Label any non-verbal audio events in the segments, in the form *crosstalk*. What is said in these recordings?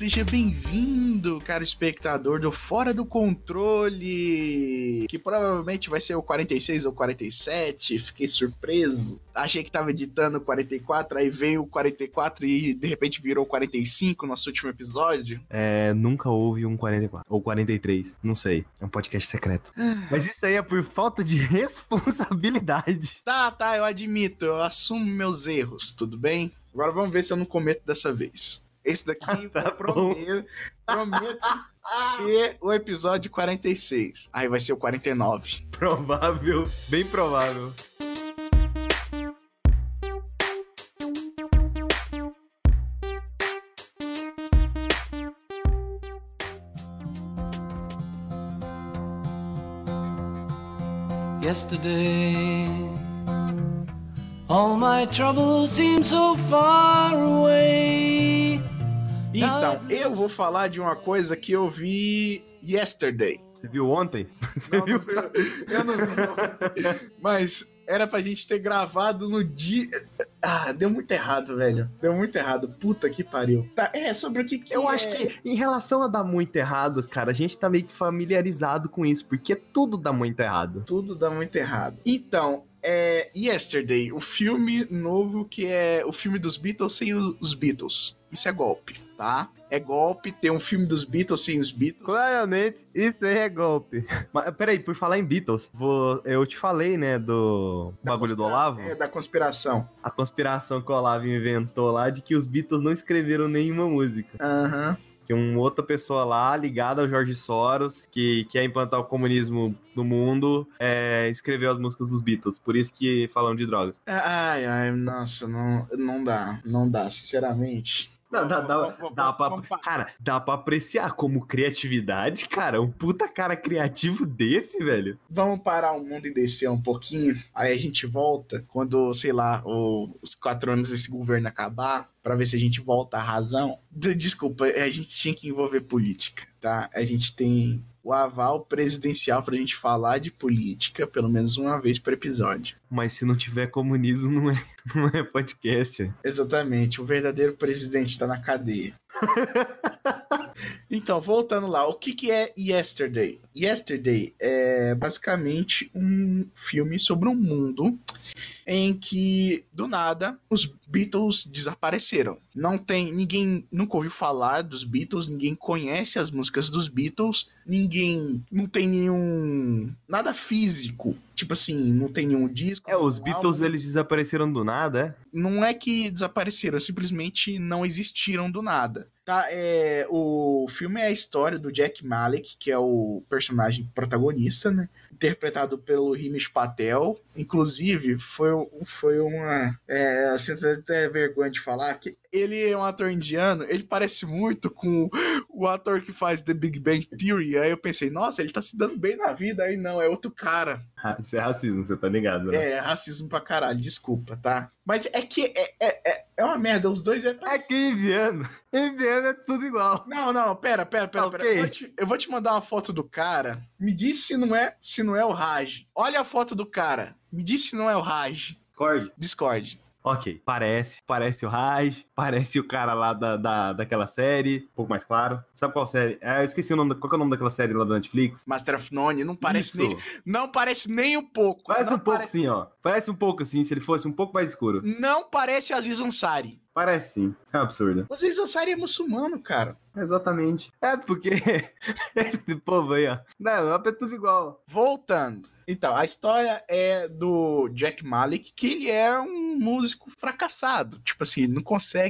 seja bem-vindo, cara espectador do Fora do Controle, que provavelmente vai ser o 46 ou 47, fiquei surpreso. Achei que tava editando o 44, aí veio o 44 e de repente virou 45 no nosso último episódio. É, nunca houve um 44. Ou 43, não sei. É um podcast secreto. Mas isso aí é por falta de *laughs* responsabilidade. Tá, tá, eu admito, eu assumo meus erros, tudo bem? Agora vamos ver se eu não cometo dessa vez. Esse daqui *laughs* Tá eu prometo, prometo ser o episódio 46. Aí vai ser o 49. Provável, bem provável. Yesterday, all my troubles seem so far away. Então, eu vou falar de uma coisa que eu vi yesterday. Você viu ontem? Você Não, viu? não eu não vi, não. Mas era pra gente ter gravado no dia. Ah, deu muito errado, velho. Deu muito errado. Puta que pariu. Tá, é, sobre o que, que Eu é- acho que em relação a dar muito errado, cara, a gente tá meio que familiarizado com isso, porque tudo dá muito errado. tudo dá muito errado. Então, é Yesterday, o filme novo que é o filme dos Beatles sem os Beatles. Isso é golpe, tá? É golpe ter um filme dos Beatles sem os Beatles. Claramente, isso aí é golpe. Mas peraí, por falar em Beatles, vou- eu te falei, né, do Da bagulho do Olavo? É, da conspiração. A conspiração que o Olavo inventou lá de que os Beatles não escreveram nenhuma música. Aham. Que uma outra pessoa lá, ligada ao Jorge Soros, que quer implantar o comunismo no mundo, é, escreveu as músicas dos Beatles. Por isso que falam de drogas. Ai, ai, nossa, não, não dá. Não dá, sinceramente. Não, dá, dá, dá pra, cara, dá pra apreciar como criatividade, cara. Um puta cara criativo desse, velho. Vamos parar o mundo e descer um pouquinho. Aí a gente volta quando, sei lá, os quatro anos desse governo acabar, pra ver se a gente volta à razão. Desculpa, a gente tinha que envolver política, tá? A gente tem o aval presidencial pra gente falar de política pelo menos uma vez por episódio. Mas se não tiver comunismo, não é, *laughs* não é podcast. velho. Exatamente, o verdadeiro presidente tá na cadeia. *laughs* então, voltando lá, o que, que é Yesterday? Yesterday é basicamente um filme sobre um mundo em que, do nada, os Beatles desapareceram. Não tem. Ninguém nunca ouviu falar dos Beatles, ninguém conhece as músicas dos Beatles, ninguém. Não tem nenhum. Nada físico. Tipo assim, não tem nenhum disco. É, os Beatles, álbum eles desapareceram do nada, é? não é que desapareceram, simplesmente não existiram do nada. Tá, é, o filme é a história do Jack Malek, que é o personagem protagonista, né? Interpretado pelo Himish Patel. Inclusive, foi, foi uma. É, assim, até vergonha de falar que ele é um ator indiano, ele parece muito com o ator que faz The Big Bang Theory. Aí eu pensei, nossa, ele tá se dando bem na vida. Aí não, é outro cara. *laughs* Isso é racismo, você tá ligado, né? É, racismo pra caralho, desculpa, tá? Mas é que é, é, é, é uma merda, os dois é. É que indiano. Indiano é tudo igual. Não, não, pera, pera, pera, Ok. pera. Eu vou, te, eu vou te mandar uma foto do cara. Me diz se não é, se não é o Raj. Olha a foto do cara. Me diz se não é o Raj. Discord? Discord. Ok, parece. Parece o Raj, parece o cara lá da, da, daquela série, um pouco mais claro. Sabe qual série? É, eu esqueci o nome, qual é o nome daquela série lá da Netflix? Master of None, não parece Isso. nem. Não parece nem um pouco. Parece um pouco parece, assim, ó. Parece um pouco assim, se ele fosse um pouco mais escuro. Não parece o Aziz Ansari. Parece sim. Isso é um absurdo. O Aziz Ansari é muçulmano, cara. Exatamente. É porque. *laughs* Esse povo aí, ó. Não, é tudo igual. Voltando. Então, a história é do Jack Malik, que ele é um músico fracassado. Tipo assim, não consegue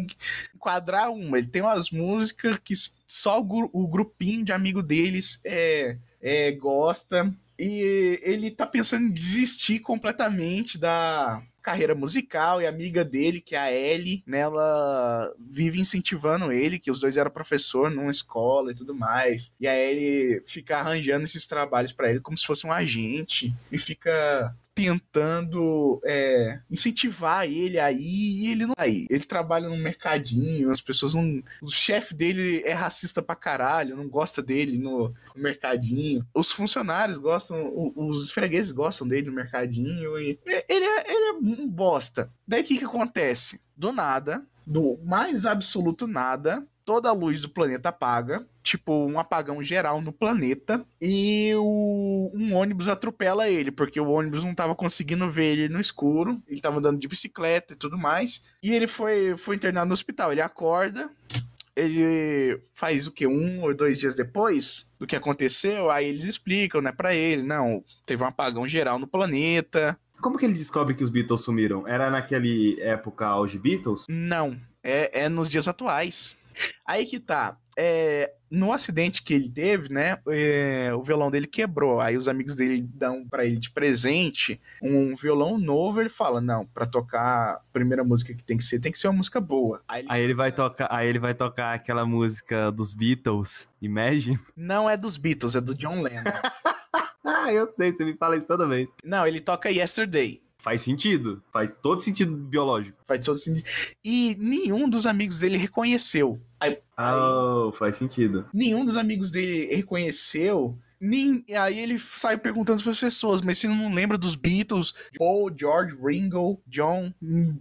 enquadrar uma. Ele tem umas músicas que só o, gru- o grupinho de amigo deles é, é, gosta. E ele tá pensando em desistir completamente da carreira musical e amiga dele, que é a Ellie, né, ela vive incentivando ele, que os dois eram professor numa escola e tudo mais. E a Ellie fica arranjando esses trabalhos pra ele como se fosse um agente e fica tentando é, incentivar ele aí e ele não aí. Ele trabalha num mercadinho, as pessoas não. O chefe dele é racista pra caralho, não gosta dele no, no mercadinho. Os funcionários gostam, o- os fregueses gostam dele no mercadinho. E ele é, ele é um bosta. Daí o que, que acontece? Do nada, do mais absoluto nada, toda a luz do planeta apaga, tipo um apagão geral no planeta, e o, um ônibus atropela ele, porque o ônibus não tava conseguindo ver ele no escuro, ele tava andando de bicicleta e tudo mais, e ele foi, foi internado no hospital. Ele acorda, ele faz o que um ou dois dias depois do que aconteceu, aí eles explicam, né, para ele, não, teve um apagão geral no planeta. Como que ele descobre que os Beatles sumiram? Era naquele época auge Beatles? Não, é, é nos dias atuais. Aí que tá. É, no acidente que ele teve, né? É, o violão dele quebrou. Aí os amigos dele dão para ele de presente um violão novo. Ele fala: Não, para tocar a primeira música que tem que ser, tem que ser uma música boa. Aí ele, aí ele vai tocar, aí ele vai tocar aquela música dos Beatles, Imagine. Não é dos Beatles, é do John Lennon. *laughs* ah, eu sei, você me fala isso toda vez. Não, ele toca Yesterday. Faz sentido. Faz todo sentido biológico. Faz todo sentido. E nenhum dos amigos dele reconheceu. Aí, oh, faz sentido. Nenhum dos amigos dele reconheceu. Nem, aí ele sai perguntando para as pessoas, mas você não lembra dos Beatles, Paul, George, Ringo, John?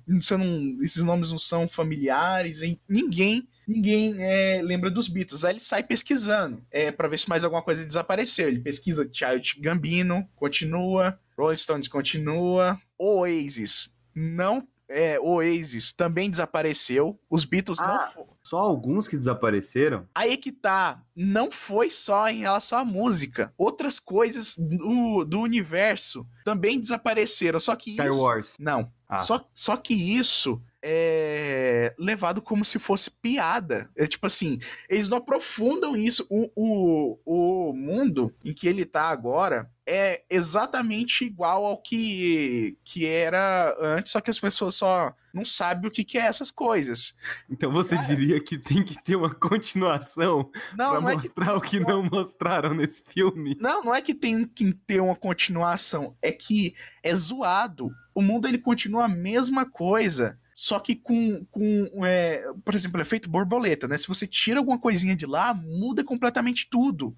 Você não, esses nomes não são familiares, hein? Ninguém ninguém é, lembra dos Beatles. Aí ele sai pesquisando é, para ver se mais alguma coisa desapareceu. Ele pesquisa Child Gambino, continua, Rolling Stones continua, Oasis não é, Oasis também desapareceu. Os Beatles ah, não. Só alguns que desapareceram? Aí que tá. Não foi só em relação à música. Outras coisas do, do universo também desapareceram. Só que Star isso. Wars. Não. Ah. Só, só que isso é levado como se fosse piada. É tipo assim, eles não aprofundam isso. O, o, o mundo em que ele tá agora é exatamente igual ao que, que era antes, só que as pessoas só não sabem o que, que é essas coisas. Então você Cara, diria que tem que ter uma continuação não mostrar é que... o que não mostraram nesse filme? Não, não é que tem que ter uma continuação, é que é zoado. O mundo ele continua a mesma coisa só que com, com é, por exemplo, efeito borboleta, né? Se você tira alguma coisinha de lá, muda completamente tudo.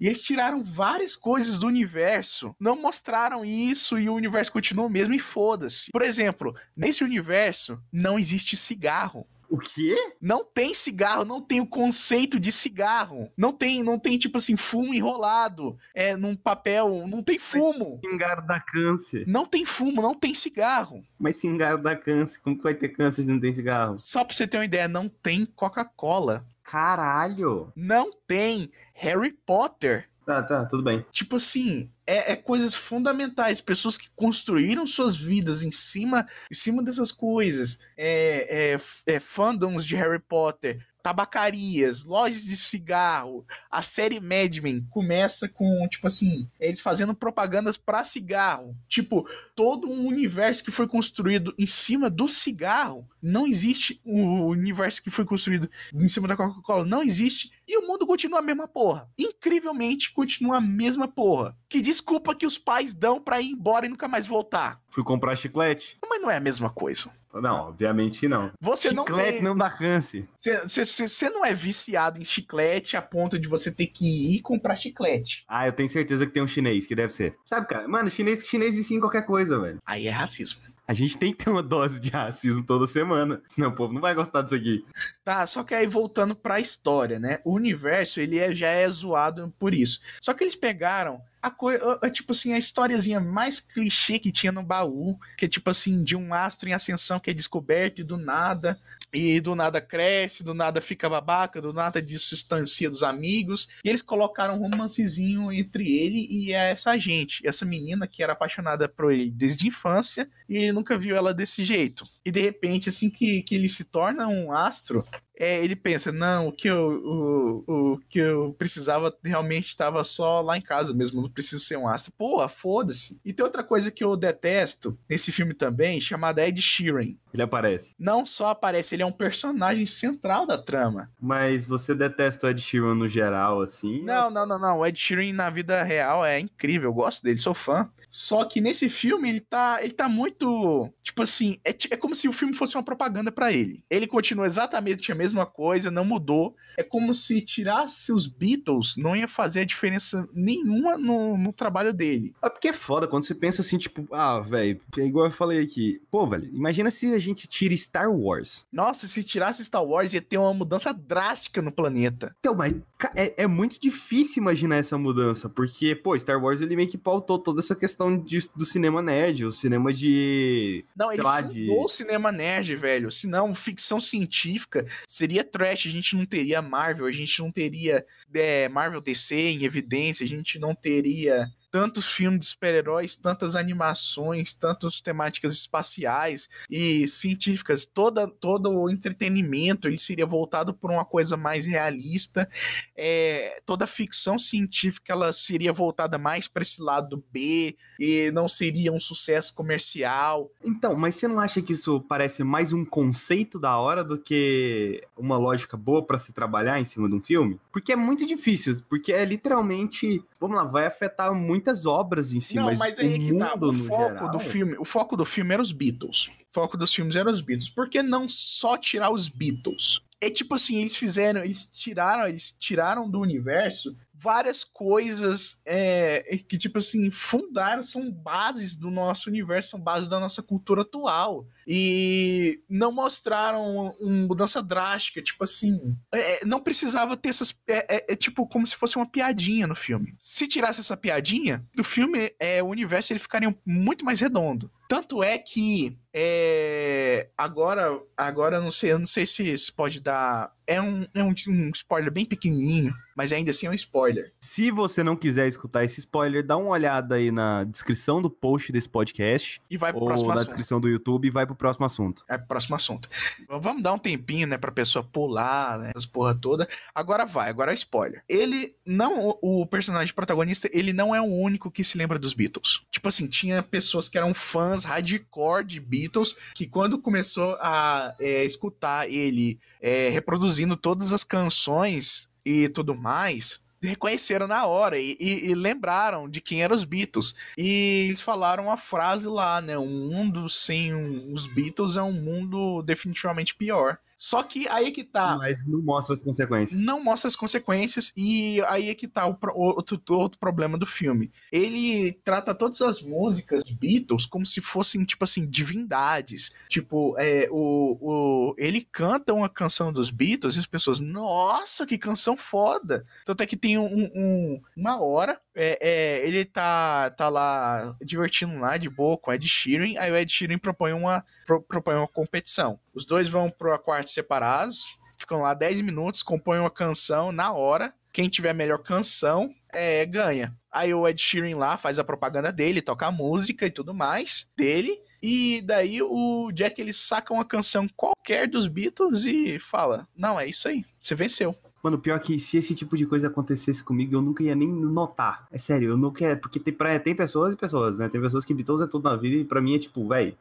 E eles tiraram várias coisas do universo, não mostraram isso e o universo continua o mesmo e foda-se. Por exemplo, nesse universo não existe cigarro. O quê? Não tem cigarro, não tem o conceito de cigarro. Não tem, não tem tipo assim, fumo enrolado é, num papel, não tem fumo. Mas cigarro dá câncer. Não tem fumo, não tem cigarro. Mas cigarro dá câncer, como que vai ter câncer se não tem cigarro? Só pra você ter uma ideia, não tem Coca-Cola. Caralho! Não tem Harry Potter. Tá, tá, tudo bem. Tipo assim, é, é, coisas fundamentais. Pessoas que construíram suas vidas em cima, em cima dessas coisas. É, é, é fandoms de Harry Potter, tabacarias, lojas de cigarro. A série Mad Men começa com, tipo assim, eles fazendo propagandas para cigarro. Tipo, todo um universo que foi construído em cima do cigarro. Não existe o universo que foi construído em cima da Coca-Cola. Não existe. E o mundo continua a mesma porra. Incrivelmente continua a mesma porra. Que desculpa que os pais dão pra ir embora e nunca mais voltar. Fui comprar chiclete. Mas não é a mesma coisa. Não, obviamente não. Você chiclete não tem... não dá câncer. Você não é viciado em chiclete a ponto de você ter que ir comprar chiclete. Ah, eu tenho certeza que tem um chinês, que deve ser. Sabe, cara? Mano, chinês, chinês vicia em qualquer coisa, velho. Aí é racismo. A gente tem que ter uma dose de racismo toda semana, senão o povo não vai gostar disso aqui. Tá, só que aí voltando pra história, né? O universo, ele é, já é zoado por isso. Só que eles pegaram a coisa, tipo assim, a historiazinha mais clichê que tinha no baú, que é tipo assim, de um astro em ascensão que é descoberto e do nada e do nada cresce, do nada fica babaca, do nada distancia dos amigos. E eles colocaram um romancezinho entre ele e essa gente, essa menina que era apaixonada por ele desde a infância e ele nunca viu ela desse jeito. E de repente, assim que, que ele se torna um astro, é, ele pensa, não, o que eu, o, o que eu precisava realmente estava só lá em casa mesmo, não preciso ser um astro. Porra, foda-se. E tem outra coisa que eu detesto nesse filme também, chamada Ed Sheeran. Ele aparece. Não só aparece, ele é um personagem central da trama. Mas você detesta o Ed Sheeran no geral, assim? Não, não, não, não. O Ed Sheeran na vida real é incrível, eu gosto dele, sou fã. Só que nesse filme ele tá, ele tá muito, tipo assim, é, é como se o filme fosse uma propaganda para ele. Ele continua exatamente a mesma coisa, não mudou. É como se tirasse os Beatles, não ia fazer diferença nenhuma no, no trabalho dele. É porque é foda quando você pensa assim, tipo, ah, velho, é igual eu falei aqui. Pô, velho, imagina se a gente tira Star Wars. Nossa, se tirasse Star Wars ia ter uma mudança drástica no planeta. Então, mas é, é muito difícil imaginar essa mudança, porque, pô, Star Wars ele meio que pautou toda essa questão de- do cinema nerd, o cinema de. Não, ele lá, de- o cinema nerd, velho. Se não, ficção científica seria trash. A gente não teria Marvel, a gente não teria é, Marvel DC em evidência, a gente não teria tantos filmes de super-heróis, tantas animações, tantas temáticas espaciais e científicas. Toda, todo o entretenimento ele seria voltado por uma coisa mais realista. É, toda a ficção científica ela seria voltada mais para esse lado B e não seria um sucesso comercial. Então, mas você não acha que isso parece mais um conceito da hora do que uma lógica boa pra se trabalhar em cima de um filme? Porque é muito difícil, porque é literalmente, vamos lá, vai afetar muitas obras em si, não, mas, mas o aí é que tá. mundo O no foco geral... do filme, o foco do filme era os Beatles. O foco dos filmes era os Beatles. Por que não só tirar os Beatles? É tipo assim, eles fizeram, eles tiraram, eles tiraram do universo várias coisas é, que, tipo assim, fundaram, são bases do nosso universo, são bases da nossa cultura atual. E não mostraram uma mudança drástica, tipo assim. é, não precisava ter essas. É, é- é tipo como se fosse uma piadinha no filme. Se tirasse essa piadinha, do filme, é, o universo ele ficaria muito mais redondo. Tanto é que é, agora, agora não sei, eu não sei se isso pode dar. É um, é um, um spoiler bem pequenininho, mas ainda assim é um spoiler. Se você não quiser escutar esse spoiler, dá uma olhada aí na descrição do post desse podcast, E vai pro ou próximo na assunto. descrição do YouTube e vai pro próximo assunto. É pro próximo assunto. Vamos dar um tempinho, né, pra pessoa pular, né, as porra toda. Agora vai, agora é spoiler. Ele não, o o personagem protagonista, ele não é o único que se lembra dos Beatles. Tipo assim, tinha pessoas que eram fãs hardcore de Beatles, que quando começou a é, escutar ele é, reproduzindo todas as canções e tudo mais, reconheceram na hora e, e- e lembraram de quem eram os Beatles. E eles falaram a frase lá, né? Um mundo sem os Beatles é um mundo definitivamente pior. Só que aí é que tá. Mas não mostra as consequências. Não mostra as consequências e aí é que tá o, pro- outro, outro problema do filme. Ele trata todas as músicas Beatles como se fossem, tipo assim, divindades. Tipo, é, o, o, ele canta uma canção dos Beatles e as pessoas, nossa, que canção foda! Tanto é que tem um, um- uma hora, é, é, ele tá, tá lá divertindo lá de boa com o Ed Sheeran, aí o Ed Sheeran propõe uma, pro- propõe uma competição. Os dois vão pro quarto separados, ficam lá 10 minutos, compõem uma canção na hora. Quem tiver a melhor canção é, ganha. Aí o Ed Sheeran lá faz a propaganda dele, toca a música e tudo mais dele. E daí o Jack ele saca uma canção qualquer dos Beatles e fala: Não, é isso aí, você venceu. Mano, pior que se esse tipo de coisa acontecesse comigo, eu nunca ia nem notar. É sério, eu nunca ia. Porque tem, pra, tem pessoas e pessoas, né? Tem pessoas que Beatles é tudo na vida e pra mim é tipo, velho.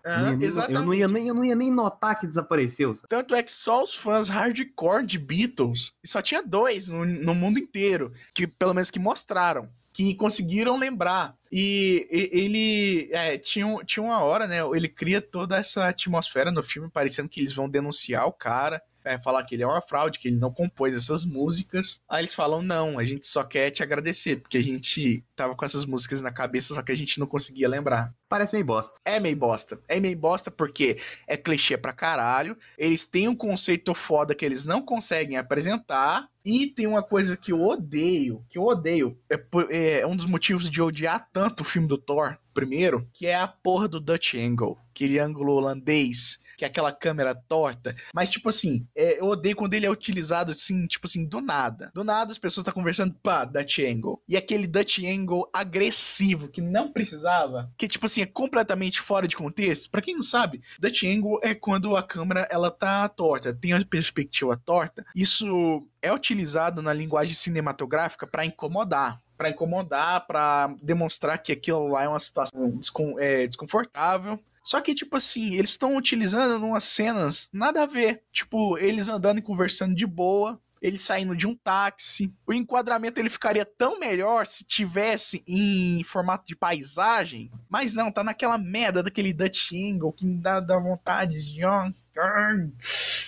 Eu, não ia nem- eu não ia nem notar que desapareceu. sabe? Tanto é que só os fãs hardcore de Beatles, e só tinha dois no, no mundo inteiro, que pelo menos que mostraram, que conseguiram lembrar. E, ele é, tinha, tinha uma hora, né? Ele cria toda essa atmosfera no filme, parecendo que eles vão denunciar o cara. É, falar que ele é uma fraude, que ele não compôs essas músicas. Aí eles falam: não, a gente só quer te agradecer, porque a gente tava com essas músicas na cabeça, só que a gente não conseguia lembrar. Parece meio bosta. É meio bosta. É meio bosta porque é clichê pra caralho. Eles têm um conceito foda que eles não conseguem apresentar. E tem uma coisa que eu odeio, que eu odeio. É, po- é um dos motivos de odiar tanto o filme do Thor, primeiro, que é a porra do Dutch Angle. Aquele ângulo holandês, que é aquela câmera torta. Mas, tipo assim, é, eu odeio quando ele é utilizado assim, tipo assim, do nada. Do nada as pessoas estão conversando, pá, Dutch Angle. E aquele Dutch Angle agressivo, que não precisava, que, tipo assim, é completamente fora de contexto. Pra quem não sabe, Dutch Angle é quando a câmera ela tá torta, tem a perspectiva torta. Isso é utilizado na linguagem cinematográfica pra incomodar. Pra incomodar, pra demonstrar que aquilo lá é uma situação descon- é, desconfortável. Só que, tipo assim, eles estão utilizando umas cenas nada a ver. Tipo, eles andando e conversando de boa, eles saindo de um táxi. O enquadramento ele ficaria tão melhor se tivesse em formato de paisagem. Mas não, tá naquela merda daquele Dutch Angle que me dá, dá vontade de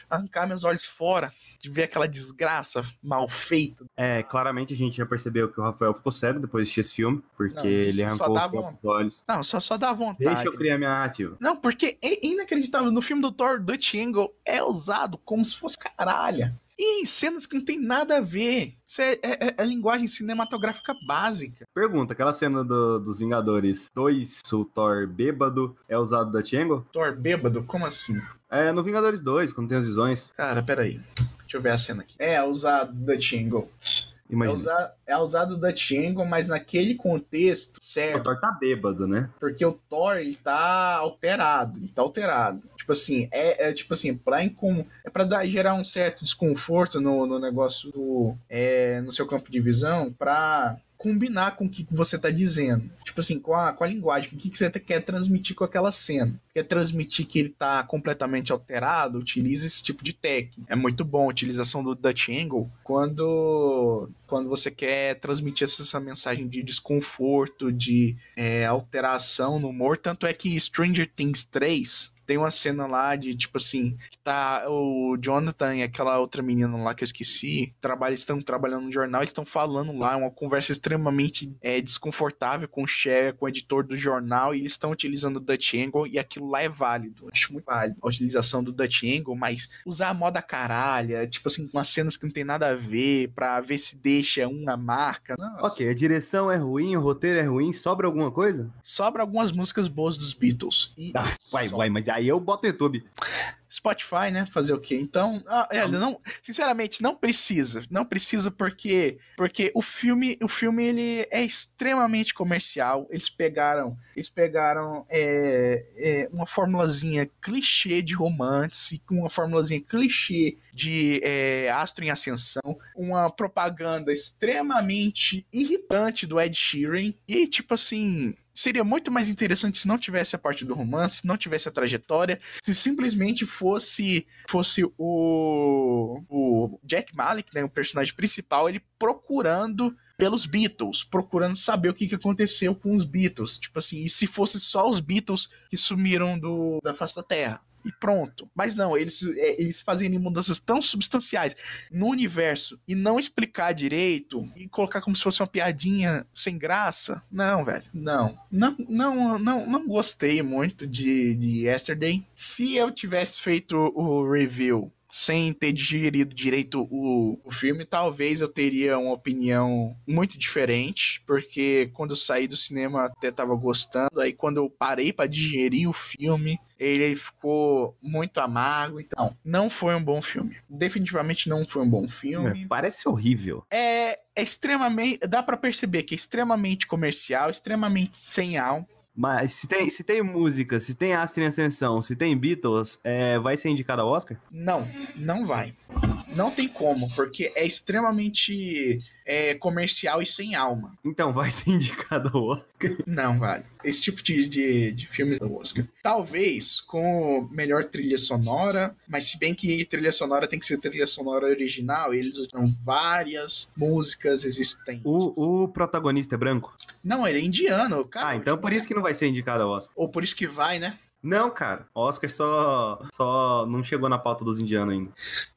arrancar meus olhos fora. De ver aquela desgraça mal feita. É, claramente a gente já percebeu que o Rafael ficou cego depois de assistir esse filme, porque Não, ele arrancou os próprios olhos. Não, só, só dá vontade. Deixa eu criar minha narrativa. Não, porque é inacreditável. No filme do Thor, Dutch Angle é usado como se fosse caralho. E em cenas que não tem nada a ver. Isso é, é- é- é linguagem cinematográfica básica. Pergunta, aquela cena do- dos Vingadores 2, o Thor bêbado, é usado da Tiango? Thor bêbado? Como assim? É, no Vingadores 2, quando tem as visões. Cara, peraí. Deixa eu ver a cena aqui. É usado Dutch Angle. É, Imagina. usa, é usado Dutch Angle, mas naquele contexto, O certo? Thor tá bêbado, né? Porque o Thor, ele tá alterado. Ele tá alterado. Tipo assim, é, é tipo assim, pra incom... é pra dar, gerar um certo desconforto no, no negócio do. É, no seu campo de visão, pra combinar com o que você tá dizendo. Tipo assim, com a, com a linguagem, com o que que você quer transmitir com aquela cena. Quer transmitir que ele tá completamente alterado, utiliza esse tipo de técnica. É muito bom a utilização do Dutch Angle quando, quando você quer transmitir essa, essa mensagem de desconforto, de é, alteração no humor. Tanto é que Stranger Things 3 tem uma cena lá de tipo assim, que tá o Jonathan e aquela outra menina lá que eu esqueci, trabalha, estão trabalhando no jornal, eles estão falando lá, uma conversa extremamente é, desconfortável com o chefe, com o editor do jornal, e eles estão utilizando o Dutch Angle e aquilo lá é válido. Acho muito válido a utilização do Dutch Angle, mas usar a moda caralha, tipo assim, umas cenas que não tem nada a ver, pra ver se deixa uma marca. Nossa. Ok, a direção é ruim, o roteiro é ruim, sobra alguma coisa? Sobra algumas músicas boas dos Beatles. E Ah, Vai, mas aí eu boto YouTube. Spotify, né? Fazer o quê? Então, ah, é, não, sinceramente, não precisa. Não precisa porque porque o filme, o filme ele é extremamente comercial. Eles pegaram, eles pegaram é, é, uma formulazinha clichê de romance, com uma formulazinha clichê de é, Astro em Ascensão, uma propaganda extremamente irritante do Ed Sheeran e tipo assim, seria muito mais interessante se não tivesse a parte do romance, se não tivesse a trajetória, se simplesmente fosse fosse o, o Jack Malik, né, o personagem principal, ele procurando pelos Beatles, procurando saber o que, que aconteceu com os Beatles, tipo assim, e se fosse só os Beatles que sumiram do, da face da Terra. E pronto. Mas não, eles, é, eles fazerem mudanças tão substanciais no universo e não explicar direito e colocar como se fosse uma piadinha sem graça. Não, velho. Não. Não, não, não, não gostei muito de, de Yesterday. Se eu tivesse feito o review sem ter digerido direito o, o filme, talvez eu teria uma opinião muito diferente, porque quando eu saí do cinema até tava gostando, aí quando eu parei para digerir o filme, ele ficou muito amargo, então não foi um bom filme. Definitivamente não foi um bom filme. É, parece horrível. É, é extremamente, dá para perceber que é extremamente comercial, extremamente sem alma. Mas se tem, se tem música, se tem Astro em Ascensão, se tem Beatles, é, vai ser indicado ao Oscar? Não, não vai. Não tem como, porque é extremamente é, comercial e sem alma. Então vai ser indicado ao Oscar. Não vale. Esse tipo de, de, de filme do Oscar. Talvez com melhor trilha sonora, mas se bem que trilha sonora tem que ser trilha sonora original, eles usam várias músicas existentes. O, o protagonista é branco? Não, ele é indiano, cara. Ah, então por isso que não vai ser indicado ao Oscar. Ou por isso que vai, né? Não, cara. Oscar só, só não chegou na pauta dos indianos ainda.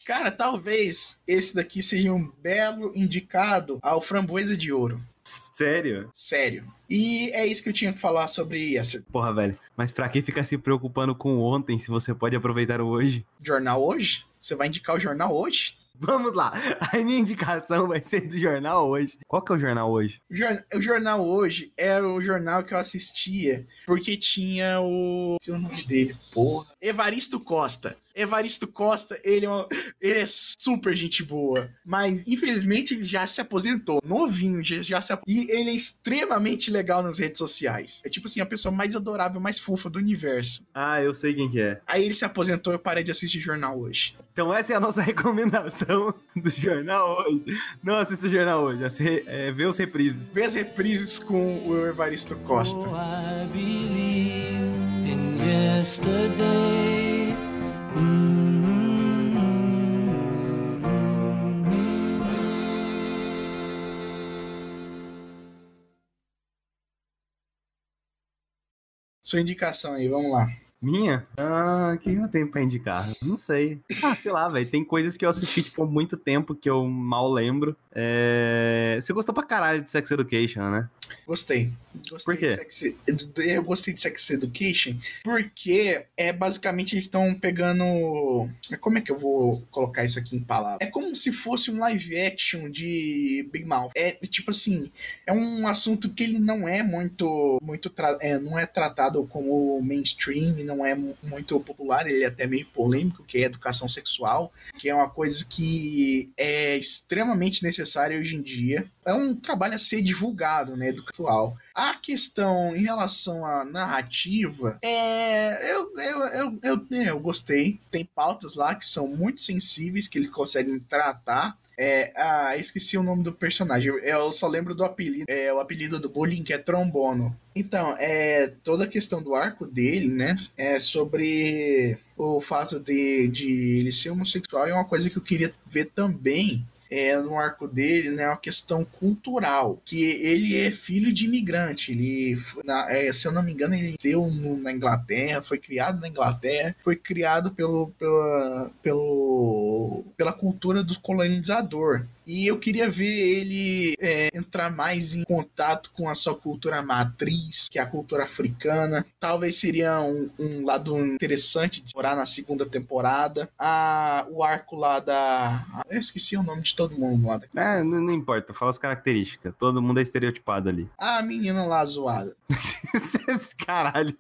Cara, talvez esse daqui seja um belo indicado ao Framboesa de Ouro. Sério? Sério. E é isso que eu tinha que falar sobre Yesterday. Porra, velho. Mas pra que ficar se preocupando com ontem se você pode aproveitar o hoje? Jornal hoje? Você vai indicar o jornal hoje? *laughs* Vamos lá. A minha indicação vai ser do jornal hoje. Qual que é o jornal hoje? O jor- O jornal hoje era o jornal que eu assistia porque tinha o. Sei o nome dele, porra. Evaristo Costa. Evaristo Costa, ele é, uma- ele é super gente boa. Mas, infelizmente, ele já se aposentou. Novinho, já, já se ap- E ele é extremamente legal nas redes sociais. É tipo assim, a pessoa mais adorável, mais fofa do universo. Ah, eu sei quem que é. Aí ele se aposentou e eu parei de assistir jornal hoje. Então essa é a nossa *laughs* recomendação do jornal hoje. Não assista o jornal hoje, assi- é, vê os reprises. Vê as reprises com o Evaristo Costa. Oh, I believe in yesterday. Sua indicação aí, vamos lá. Minha? Ah, o que eu tenho pra indicar? Não sei. Ah, sei lá, velho. Tem coisas que eu assisti, tipo, há muito tempo que eu mal lembro. É... Você gostou pra caralho de Sex Education, né? Gostei. gostei Por quê? Sex- eu gostei de Sex Education porque é basicamente eles estão pegando. Como é que eu vou colocar isso aqui em palavras? É como se fosse um live action de Big Mouth. É tipo assim, é um assunto que ele não é muito, muito tra- é, não é tratado como mainstream, não é mu- muito popular, ele é até meio polêmico, que é educação sexual, que é uma coisa que é extremamente necessária hoje em dia. É um trabalho a ser divulgado, né, A questão em relação à narrativa, é, eu, eu, eu, eu, é, eu gostei. Tem pautas lá que são muito sensíveis, que eles conseguem tratar. É, ah, esqueci o nome do personagem. Eu só lembro do apelido. É o apelido do bullying que é Trombono. Então, é toda a questão do arco dele, né? É sobre o fato de, de ele ser homossexual é uma coisa que eu queria ver também é, no arco dele, né, uma questão cultural, que ele é filho de imigrante, ele, na- é, se eu não me engano, ele nasceu na Inglaterra, foi criado na Inglaterra, foi criado pelo, pela, pelo, pela cultura do colonizador. E eu queria ver ele é, entrar mais em contato com a sua cultura matriz, que é a cultura africana. Talvez seria um, um lado interessante de explorar na segunda temporada. Ah, o arco lá da. ah, Eu esqueci o nome de todo mundo lá. É, não, não importa, fala as características. Todo mundo é estereotipado ali. A menina lá zoada. *laughs* Caralho.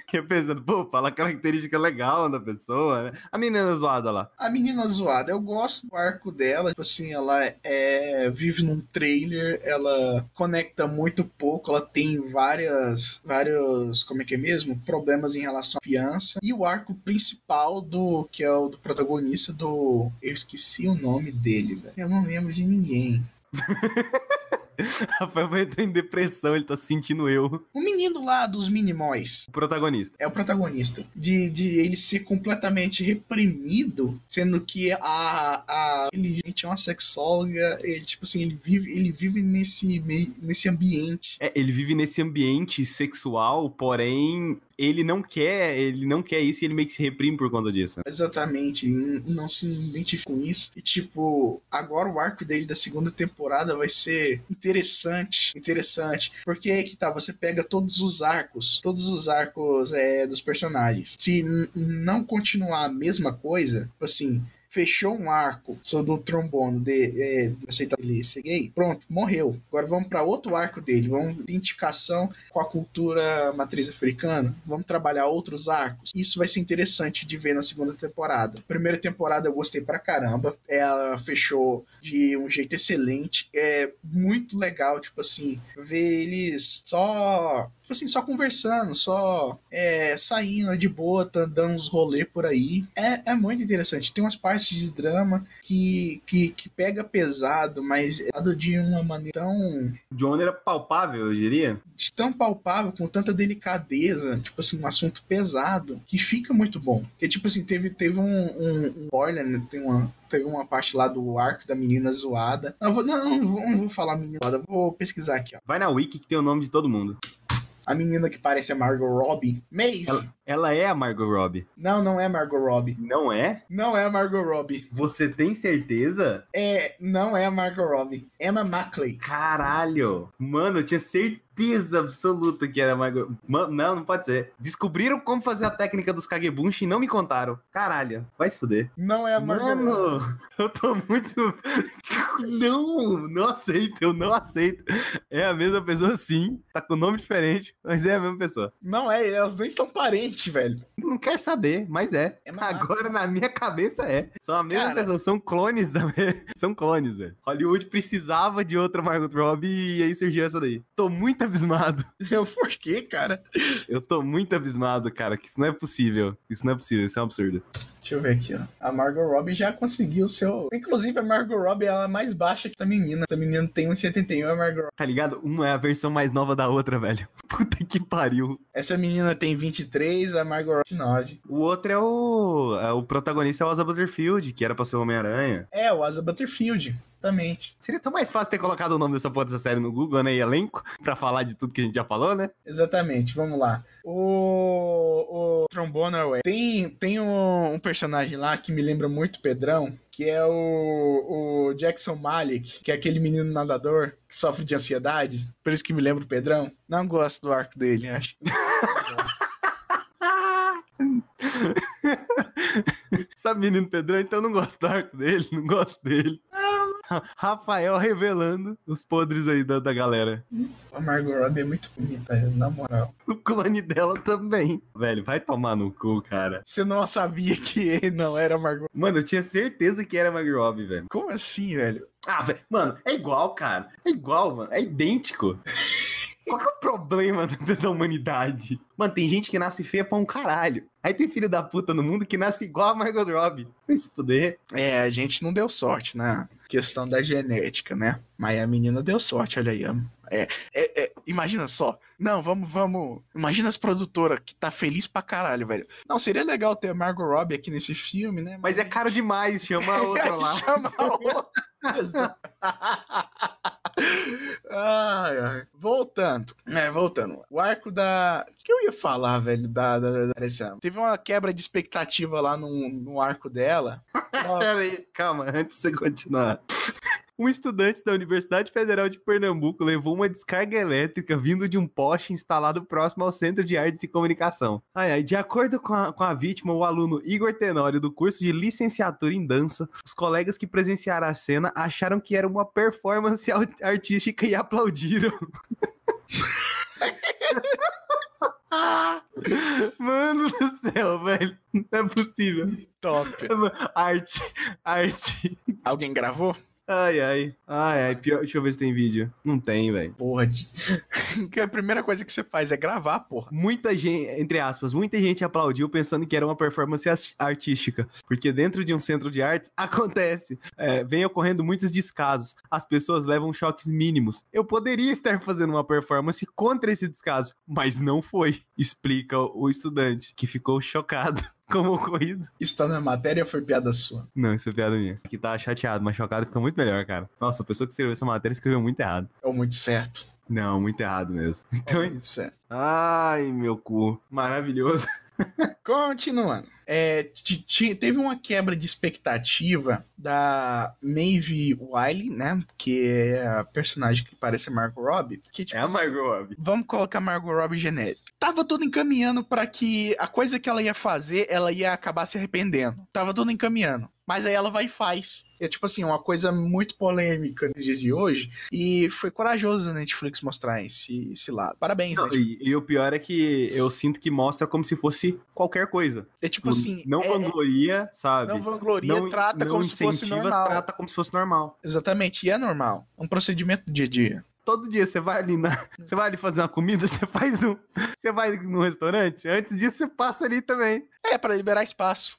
Fiquei pensando, pô, fala característica legal da pessoa, né? A menina zoada lá. A menina zoada, eu gosto do arco dela. Tipo assim, ela é, vive num trailer, ela conecta muito pouco, ela tem várias, vários, como é que é mesmo? Problemas em relação à criança. E o arco principal do, que é o do protagonista do. Eu esqueci o nome dele, velho. Eu não lembro de ninguém. *laughs* *laughs* Rafael vai entrar em depressão, ele tá se sentindo eu. O menino lá dos Minimóis. O protagonista. é o protagonista. De, de ele ser completamente reprimido, sendo que a, a ele gente é uma sexóloga, ele tipo assim, ele vive, ele vive nesse meio, nesse ambiente. É, ele vive nesse ambiente sexual, porém ele não quer, ele não quer isso e ele meio que se reprime por conta disso. Exatamente, n- não se identifica com isso. E tipo, agora o arco dele da segunda temporada vai ser interessante, interessante. Porque aí que tá, você pega todos os arcos, todos os arcos é, dos personagens. Se não continuar a mesma coisa, tipo assim, fechou um arco sobre o trombono de, é, de aceitar ele ser gay, pronto, morreu. Agora vamos para outro arco dele, vamos identificação com a cultura matriz africana, vamos trabalhar outros arcos. Isso vai ser interessante de ver na segunda temporada. Primeira temporada eu gostei pra caramba, ela fechou de um jeito excelente, é muito legal, tipo assim, ver eles só assim, só conversando, só é, saindo de boa, tá dando uns rolê por aí. É, é muito interessante. Tem umas partes de drama que, que, que pega pesado, mas é dado de uma maneira tão, De uma maneira palpável, eu diria. tão palpável, com tanta delicadeza, tipo assim, um assunto pesado, que fica muito bom. Porque, tipo assim, teve, teve um, um, um spoiler, né? Tem uma, teve uma parte lá do arco da menina zoada. Não, vou- não, não, vou, não vou falar menina zoada, vou pesquisar aqui, ó. Vai na wiki que tem o nome de todo mundo. A menina que parece a Margot Robbie. Maeve. Ela, ela é a Margot Robbie. Não, não é Margot Robbie. Não é? Não é a Margot Robbie. Você tem certeza? É, não é a Margot Robbie. Emma Mackley. Caralho! Mano, eu tinha certeza absoluta que era. Mano, não, não pode ser. Descobriram como fazer a técnica dos Kagebunshi e não me contaram. Caralho, vai se fuder. Não é a. Mano, eu tô muito. *laughs* Não, não aceito, eu não aceito. É a mesma pessoa sim, tá com nome diferente, mas é a mesma pessoa. Não é, elas nem são parentes, velho. Não quer saber, mas é. É Agora na minha cabeça é. São a mesma Cara. pessoa, são clones da *laughs* São clones, velho. Hollywood precisava de outra Margot Robbie e aí surgiu essa daí. Tô muito abismado. *laughs* Por quê, cara? Eu tô muito abismado, cara, que isso não é possível. Isso não é possível, isso é um absurdo. Deixa eu ver aqui, ó. A Margot Robbie já conseguiu o seu. Inclusive, a Margot Robbie ela é mais baixa que a menina. A menina tem 1,71 a Margot Robbie. Tá ligado? Uma é a versão mais nova da outra, velho. *laughs* Puta que pariu. Essa menina tem 23, a Margot Robbie 9. O outro é o. é o protagonista é o Asa Butterfield, que era pra ser o Homem-Aranha. É, o Asa Butterfield. Exatamente. Seria tão mais fácil ter colocado o nome dessa porra dessa série no Google, né? E elenco, pra falar de tudo que a gente já falou, né? Exatamente, vamos lá. O, o Trombone Away. Tem, tem um, um personagem lá que me lembra muito Pedrão, que é o, o Jackson Malik, que é aquele menino nadador que sofre de ansiedade. Por isso que me lembra o Pedrão. Não gosto do arco dele, acho. *laughs* Sabe, menino Pedrão? Então eu não gosto do arco dele, não gosto dele. *laughs* Rafael revelando os podres aí da, da galera. A Margot Robbie é muito bonita, na moral. O clone dela também. Velho, vai tomar no cu, cara. Você não sabia que ele não era Margot Mano, eu tinha certeza que era Margot Robbie, velho. Como assim, velho? Ah, velho. Mano, é igual, cara. É igual, mano. É idêntico. *laughs* Qual que é o problema *laughs* da humanidade? Mano, tem gente que nasce feia pra um caralho. Aí tem filho da puta no mundo que nasce igual a Margot Robbie. Vai se fuder. É, a gente não deu sorte na questão da genética, né? Mas a menina deu sorte, olha aí. É, é, é, imagina só. Não, vamos, vamos. Imagina as produtoras que tá feliz pra caralho, velho. Não, seria legal ter a Margot Robbie aqui nesse filme, né? Mas é caro demais, chama a outra *laughs* lá. Chama a outra. Ai, ai. Voltando. É, voltando. O arco da. O que eu ia falar, velho, da, da, da? Teve uma quebra de expectativa lá no, no arco dela. *laughs* Pera aí, calma, antes de você continuar. Um estudante da Universidade Federal de Pernambuco levou uma descarga elétrica vindo de um poste instalado próximo ao Centro de Artes e Comunicação. Ai, ai, de acordo com a, com a vítima, o aluno Igor Tenório, do curso de licenciatura em dança, os colegas que presenciaram a cena acharam que era uma performance artística e aplaudiram. *laughs* Mano do céu, velho. Não é possível. Top. Arte. Arte. Alguém gravou? Ai, ai. Ai, ai. Pior... Deixa eu ver se tem vídeo. Não tem, velho. Porra. De... *laughs* a primeira coisa que você faz é gravar, porra. Muita gente, entre aspas, muita gente aplaudiu pensando que era uma performance artística. Porque dentro de um centro de artes *laughs* acontece. É, vem ocorrendo muitos descasos. As pessoas levam choques mínimos. Eu poderia estar fazendo uma performance contra esse descaso, mas não foi. Explica o estudante, que ficou chocado *laughs* como ocorrido. Isso tá na matéria ou foi piada sua? Não, isso é piada minha. Aqui tá chateado, mas chocado fica muito melhor, cara. Nossa, a pessoa que escreveu essa matéria escreveu muito errado. Ou muito certo. Não, muito errado mesmo. Então é muito certo. Ai, meu cu. Maravilhoso. *laughs* Continuando. É, teve uma quebra de expectativa da Maeve Wiley, né? Que é a personagem que parece a Margot Robbie. Que, tipo, é a Margot Robbie. Vamos colocar Margot Robbie genérico. Tava tudo encaminhando para que a coisa que ela ia fazer, ela ia acabar se arrependendo. Tava tudo encaminhando. Mas aí ela vai e faz. É tipo assim, uma coisa muito polêmica nos dias de hoje. E foi corajoso a Netflix mostrar esse, esse lado. Parabéns, Não, e, e, o pior é que eu sinto que mostra como se fosse qualquer coisa. É tipo assim. Não é, vangloria, sabe? Não vangloria, não, trata não como se fosse normal. Trata como se fosse normal. Exatamente, e é normal. Um procedimento do dia a dia todo dia você vai ali na, *laughs* você vai ali fazer uma comida, *laughs* você faz um, você vai no restaurante, antes disso você passa ali também. É para liberar espaço.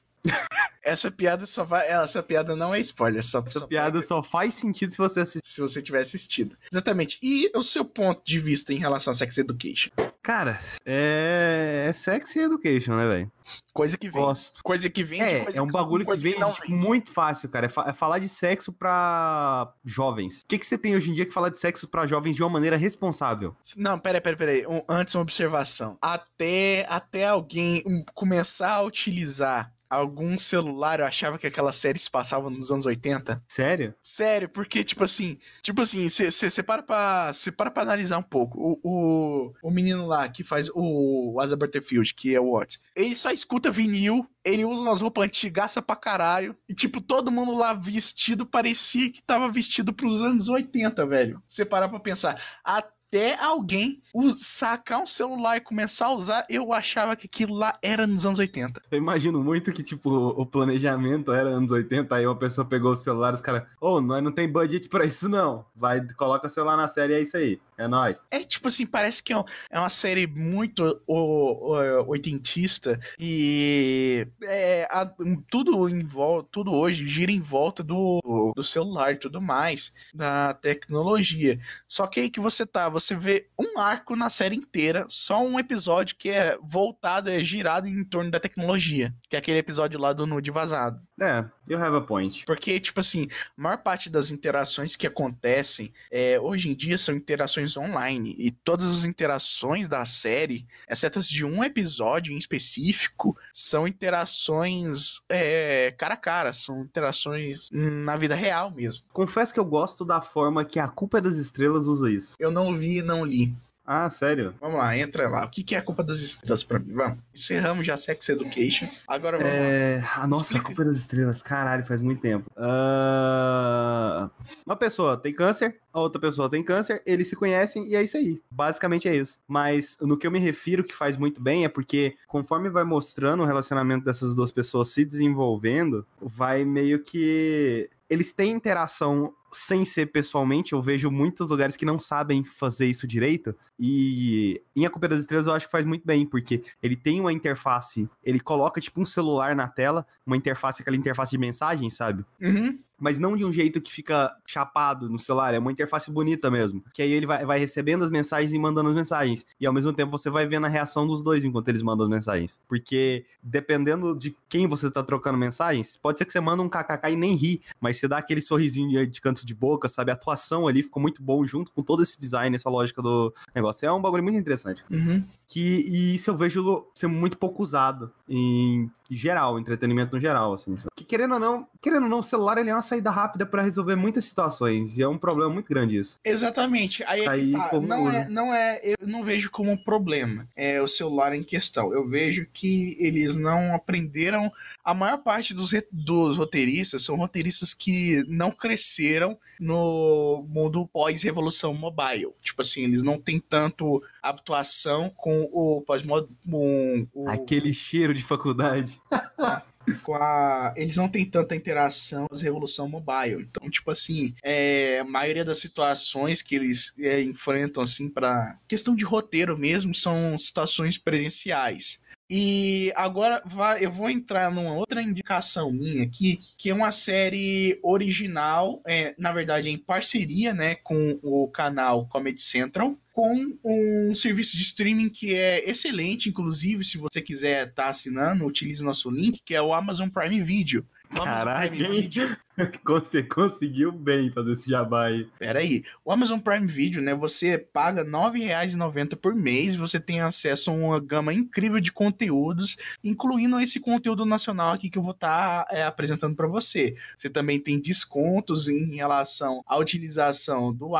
Essa piada só vai. Essa piada não é spoiler. Só, essa só piada só faz sentido se você assistir. Se você tiver assistido. Exatamente. E o seu ponto de vista em relação a Sex Education? Cara, é, é Sex Education, né, velho? Coisa que vem. Gosto. Coisa que vem. É, é um bagulho que vem muito fácil, cara. É, fa é, falar de sexo pra jovens. O que, que você tem hoje em dia que falar de sexo pra jovens de uma maneira responsável? Não, peraí, peraí, peraí. Um, antes uma observação. Até, até alguém começar a utilizar algum celular, eu achava que aquela série se passava nos anos 80. Sério? Sério, porque, tipo assim, tipo assim, você para pra, cê para pra analisar um pouco. O, o, o menino lá que faz o Asa Butterfield, que é o Watts, ele só escuta vinil, ele usa umas roupas antigaça pra caralho, e, tipo, todo mundo lá vestido parecia que tava vestido pros anos 80, velho. Você parar pra pensar. Até até alguém sacar um celular e começar a usar, eu achava que aquilo lá era nos anos 80. Eu imagino muito que, tipo, o planejamento era anos 80, aí uma pessoa pegou o celular, os caras, ô, oh, nós não tem budget pra isso não. Vai, coloca o celular na série, é isso aí. É nóis. É tipo assim, parece que é um- é uma série muito o- o- oitentista e é, a- tudo em volta, tudo hoje gira em volta do, do celular e tudo mais, da tecnologia. Só que aí que você tá, você vê um arco na série inteira, só um episódio que é voltado, é girado em torno da tecnologia, que é aquele episódio lá do nude vazado. É, you have a point. Porque, tipo assim, a maior parte das interações que acontecem é, hoje em dia são interações online. E todas as interações da série, exceto as de um episódio em específico, são interações é, cara a cara, são interações na vida real mesmo. Confesso que eu gosto da forma que a Culpa é das Estrelas usa isso. Eu não vi e não li. Ah, sério? Vamos lá, entra lá. O que que é a culpa das estrelas pra mim? Vamos. Encerramos já Sex Education. Agora vamos lá. É... Ah, nossa, Explica. a Culpa das Estrelas. Caralho, faz muito tempo. Ah, Uma pessoa tem câncer, a outra pessoa tem câncer, eles se conhecem e é isso aí. Basicamente é isso. Mas no que eu me refiro que faz muito bem é porque conforme vai mostrando o relacionamento dessas duas pessoas se desenvolvendo, vai meio que eles têm interação sem ser pessoalmente. Eu vejo muitos lugares que não sabem fazer isso direito. E em A Culpa das Estrelas eu acho que faz muito bem, porque ele tem uma interface, ele coloca tipo um celular na tela, uma interface, aquela interface de mensagem, sabe? Uhum. Mas não de um jeito que fica chapado no celular, é uma interface bonita mesmo. Que aí ele vai, vai recebendo as mensagens e mandando as mensagens. E ao mesmo tempo você vai vendo a reação dos dois enquanto eles mandam as mensagens. Porque dependendo de quem você tá trocando mensagens, pode ser que você manda um kkk e nem ri, mas você dá aquele sorrisinho de, canto de boca, sabe? A atuação ali ficou muito bom junto com todo esse design, essa lógica do negócio. É um bagulho muito interessante Uhum. Que e isso eu vejo ser muito pouco usado em geral, entretenimento no geral, assim. Que querendo ou não, querendo ou não, o celular ele é uma saída rápida pra resolver muitas situações e é um problema muito grande isso. Exatamente. Aí, é Aí, tá. não usa. é, não é, eu não vejo como um problema. É o celular em questão. Eu vejo que eles não aprenderam. A maior parte dos, dos roteiristas são roteiristas que não cresceram no mundo pós-revolução mobile. Tipo assim, eles não têm tanto habituação com o pós-mod. o- Aquele cheiro de faculdade. *laughs* com a. Eles não têm tanta interação com a revolução mobile. Então, tipo assim, é, a maioria das situações que eles é, enfrentam, assim, para questão de roteiro mesmo, são situações presenciais. E agora vai, eu vou entrar numa outra indicação minha aqui, que é uma série original, é, na verdade, em parceria né, com o canal Comedy Central, com um serviço de streaming que é excelente, inclusive, se você quiser estar assinando, utilize o nosso link, que é o Amazon Prime Video. O Amazon Caraca, Prime? Video *laughs* Você conseguiu bem fazer esse jabá aí. Pera aí. O Amazon Prime Video, né? Você paga R$ 9,90 por mês você tem acesso a uma gama incrível de conteúdos, incluindo esse conteúdo nacional aqui que eu vou estar apresentando para você. Você também tem descontos em relação à utilização do,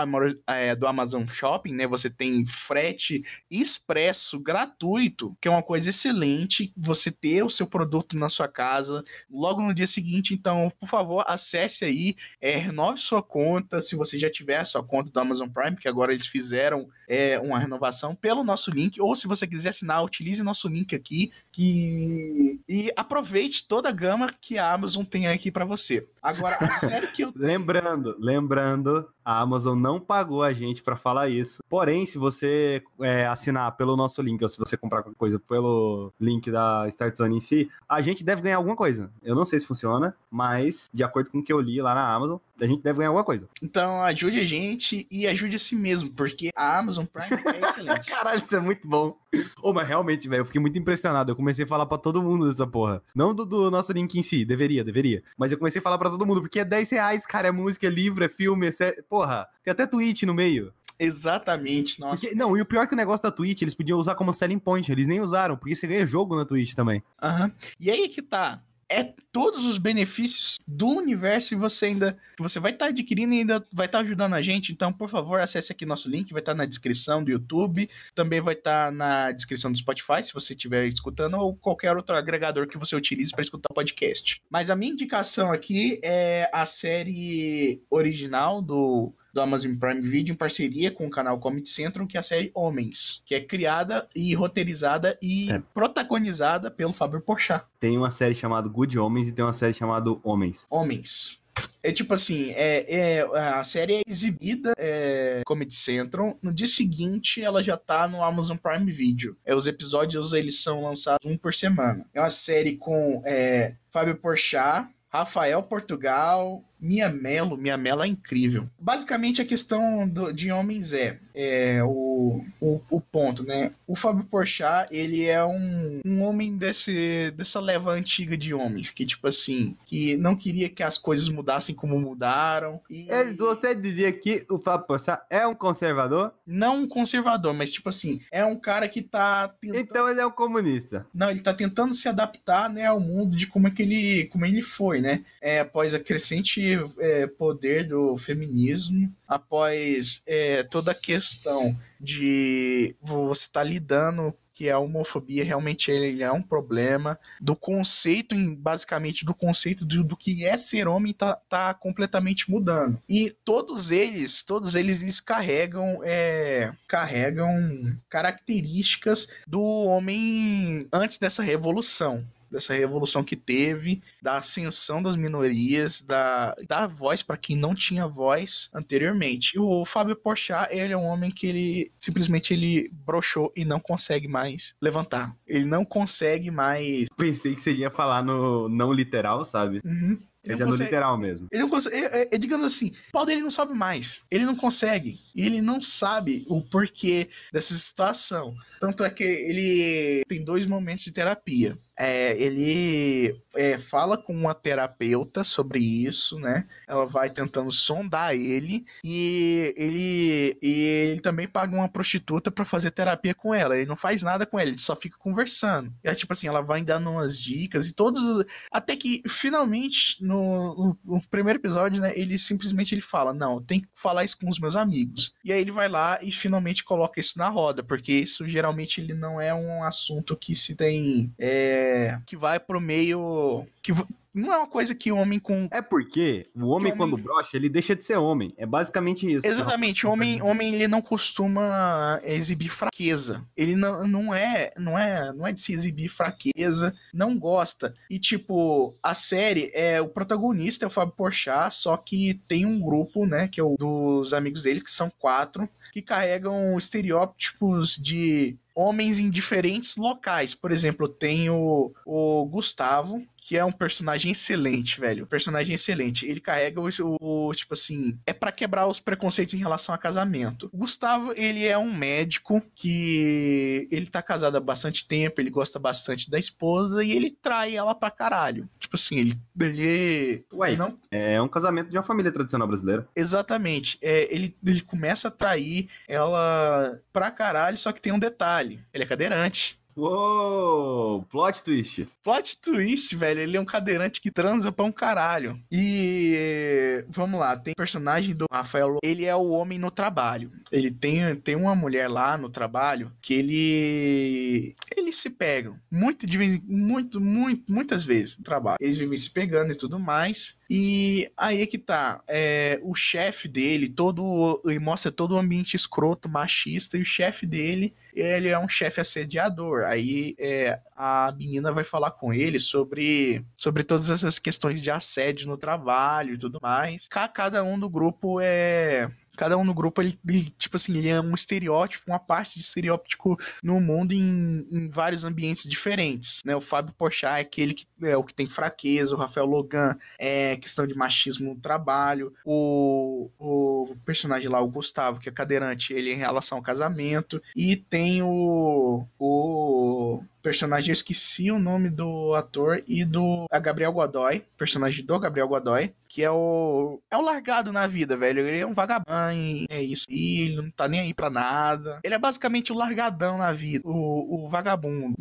é, do Amazon Shopping, né? Você tem frete expresso gratuito, que é uma coisa excelente. Você ter o seu produto na sua casa logo no dia seguinte. Então, por favor, acesse aí, é, renove sua conta, se você já tiver a sua conta do Amazon Prime, que agora eles fizeram é, uma renovação pelo nosso link, ou se você quiser assinar, utilize nosso link aqui que... e aproveite toda a gama que a Amazon tem aqui para você. Agora, a *laughs* série que eu Lembrando, lembrando, a Amazon não pagou a gente pra falar isso. Porém, se você é, assinar pelo nosso link, ou se você comprar qualquer coisa pelo link da Start Zone em si, a gente deve ganhar alguma coisa. Eu não sei se funciona, mas de acordo com o que eu li lá na Amazon, a gente deve ganhar alguma coisa. Então ajude a gente e ajude a si mesmo, porque a Amazon Prime é excelente. *laughs* Caralho, isso é muito bom. Ô, mas realmente, velho, eu fiquei muito impressionado. Eu comecei a falar pra todo mundo dessa porra. Não do, do nosso link em si, deveria, deveria. Mas eu comecei a falar pra todo mundo, porque é 10 reais, cara. É música, é livro, é filme, é sé... Porra, tem até tweet no meio. Exatamente, nossa. Porque- não, e o pior é que o negócio da Twitch, eles podiam usar como selling point. Eles nem usaram, porque você ganha jogo na Twitch também. Aham. E aí que tá. É todos os benefícios do universo e você ainda. Você vai estar adquirindo e ainda vai estar ajudando a gente. Então, por favor, acesse aqui nosso link, vai estar na descrição do YouTube. Também vai estar na descrição do Spotify, se você estiver escutando, ou qualquer outro agregador que você utilize para escutar podcast. Mas a minha indicação aqui é a série original do do Amazon Prime Video em parceria com o canal Comedy Central, que é a série Homens, que é criada e roteirizada e É. protagonizada pelo Fábio Porchat. Tem uma série chamada Good Homens e tem uma série chamada Homens. Homens. É tipo assim, é, é, a série é exibida é, Comedy Central. No dia seguinte, ela já tá no Amazon Prime Video. É, os episódios eles são lançados um por semana. É uma série com é, Fábio Porchat, Rafael Portugal, Mia Mello. Mia Mello é incrível. Basicamente, a questão do, de homens é, é o, o, o, ponto, né? O Fábio Porchat, ele é um, um homem desse, dessa leva antiga de homens, que, tipo assim, que não queria que as coisas mudassem como mudaram. E... Ele, você dizia que o Fábio Porchat é um conservador? Não um conservador, mas, tipo assim, é um cara que tá tentando... Então ele é um comunista. Não, ele tá tentando se adaptar, né, ao mundo de como é que ele, como ele foi, né? É, após a crescente é, poder do feminismo, após é, toda a questão de você estar tá lidando que a homofobia realmente ele é um problema, do conceito, basicamente do conceito do, do que é ser homem tá, tá completamente mudando. E todos eles, todos eles, eles carregam, é, carregam características do homem antes dessa revolução dessa revolução que teve, da ascensão das minorias, da, da voz para quem não tinha voz anteriormente. E o Fábio Porchat, ele é um homem que ele simplesmente ele broxou e não consegue mais levantar. Ele não consegue mais. Pensei que você ia falar no não literal, sabe? Uhum. Ele é no literal mesmo. Ele não consegue. É, é, é, digamos assim, o pau dele não sobe mais. Ele não consegue. E ele não sabe o porquê dessa situação. Tanto é que ele tem dois momentos de terapia. É, ele é, fala com uma terapeuta sobre isso, né? Ela vai tentando sondar ele e ele, e ele também paga uma prostituta para fazer terapia com ela. Ele não faz nada com ela, ele só fica conversando. E é tipo assim, ela vai dando umas dicas e todos. Até que finalmente, no, no, no primeiro episódio, né? Ele simplesmente ele fala: Não, tem que falar isso com os meus amigos. E aí ele vai lá e finalmente coloca isso na roda, porque isso geralmente ele não é um assunto que se tem. É, que vai pro meio. Que não é uma coisa que o homem com. É porque o homem, homem, quando brocha, ele deixa de ser homem. É basicamente isso. Exatamente. O homem, homem ele não costuma exibir fraqueza. Ele não, não é não é não é de se exibir fraqueza, não gosta. E tipo, a série é o protagonista é o Fábio Porchat, só que tem um grupo, né, que é o dos amigos dele que são quatro que carregam estereótipos de homens em diferentes locais. Por exemplo, tem o, o Gustavo, que é um personagem excelente, velho. Um personagem excelente. Ele carrega o, o tipo assim, é para quebrar os preconceitos em relação a casamento. O Gustavo, ele é um médico que ele tá casado há bastante tempo, ele gosta bastante da esposa e ele trai ela pra caralho. Tipo assim, ele. ele Ué, não... é um casamento de uma família tradicional brasileira. Exatamente. É, ele, ele começa a trair ela pra caralho, só que tem um detalhe: ele é cadeirante. Uou, plot twist. Plot twist, velho. Ele é um cadeirante que transa pra um caralho. E vamos lá, tem personagem do Rafael. Ele é o homem no trabalho. Ele tem, tem uma mulher lá no trabalho que ele. Eles se pegam. Muito de vez muito, muito, muitas vezes no trabalho. Eles vivem se pegando e tudo mais. E aí é que tá. É, o chefe dele, todo. Ele mostra todo o ambiente escroto, machista, e o chefe dele, ele é um chefe assediador. Aí é, a menina vai falar com ele sobre, sobre todas essas questões de assédio no trabalho e tudo mais. Cada um do grupo é cada um no grupo, ele, ele, tipo assim, ele é um estereótipo, uma parte de estereótipo no mundo em, em vários ambientes diferentes, né? O Fábio Porchat é aquele que é o que tem fraqueza, o Rafael Logan é questão de machismo no trabalho, o, o personagem lá, o Gustavo, que é cadeirante, ele é em relação ao casamento, e tem o, o personagem, eu esqueci o nome do ator e do a Gabriel Godoy, personagem do Gabriel Godoy, que é o é o largado na vida, velho. Ele é um vagabundo, é isso. E ele não tá nem aí pra nada. Ele é basicamente o largadão na vida, o, o vagabundo.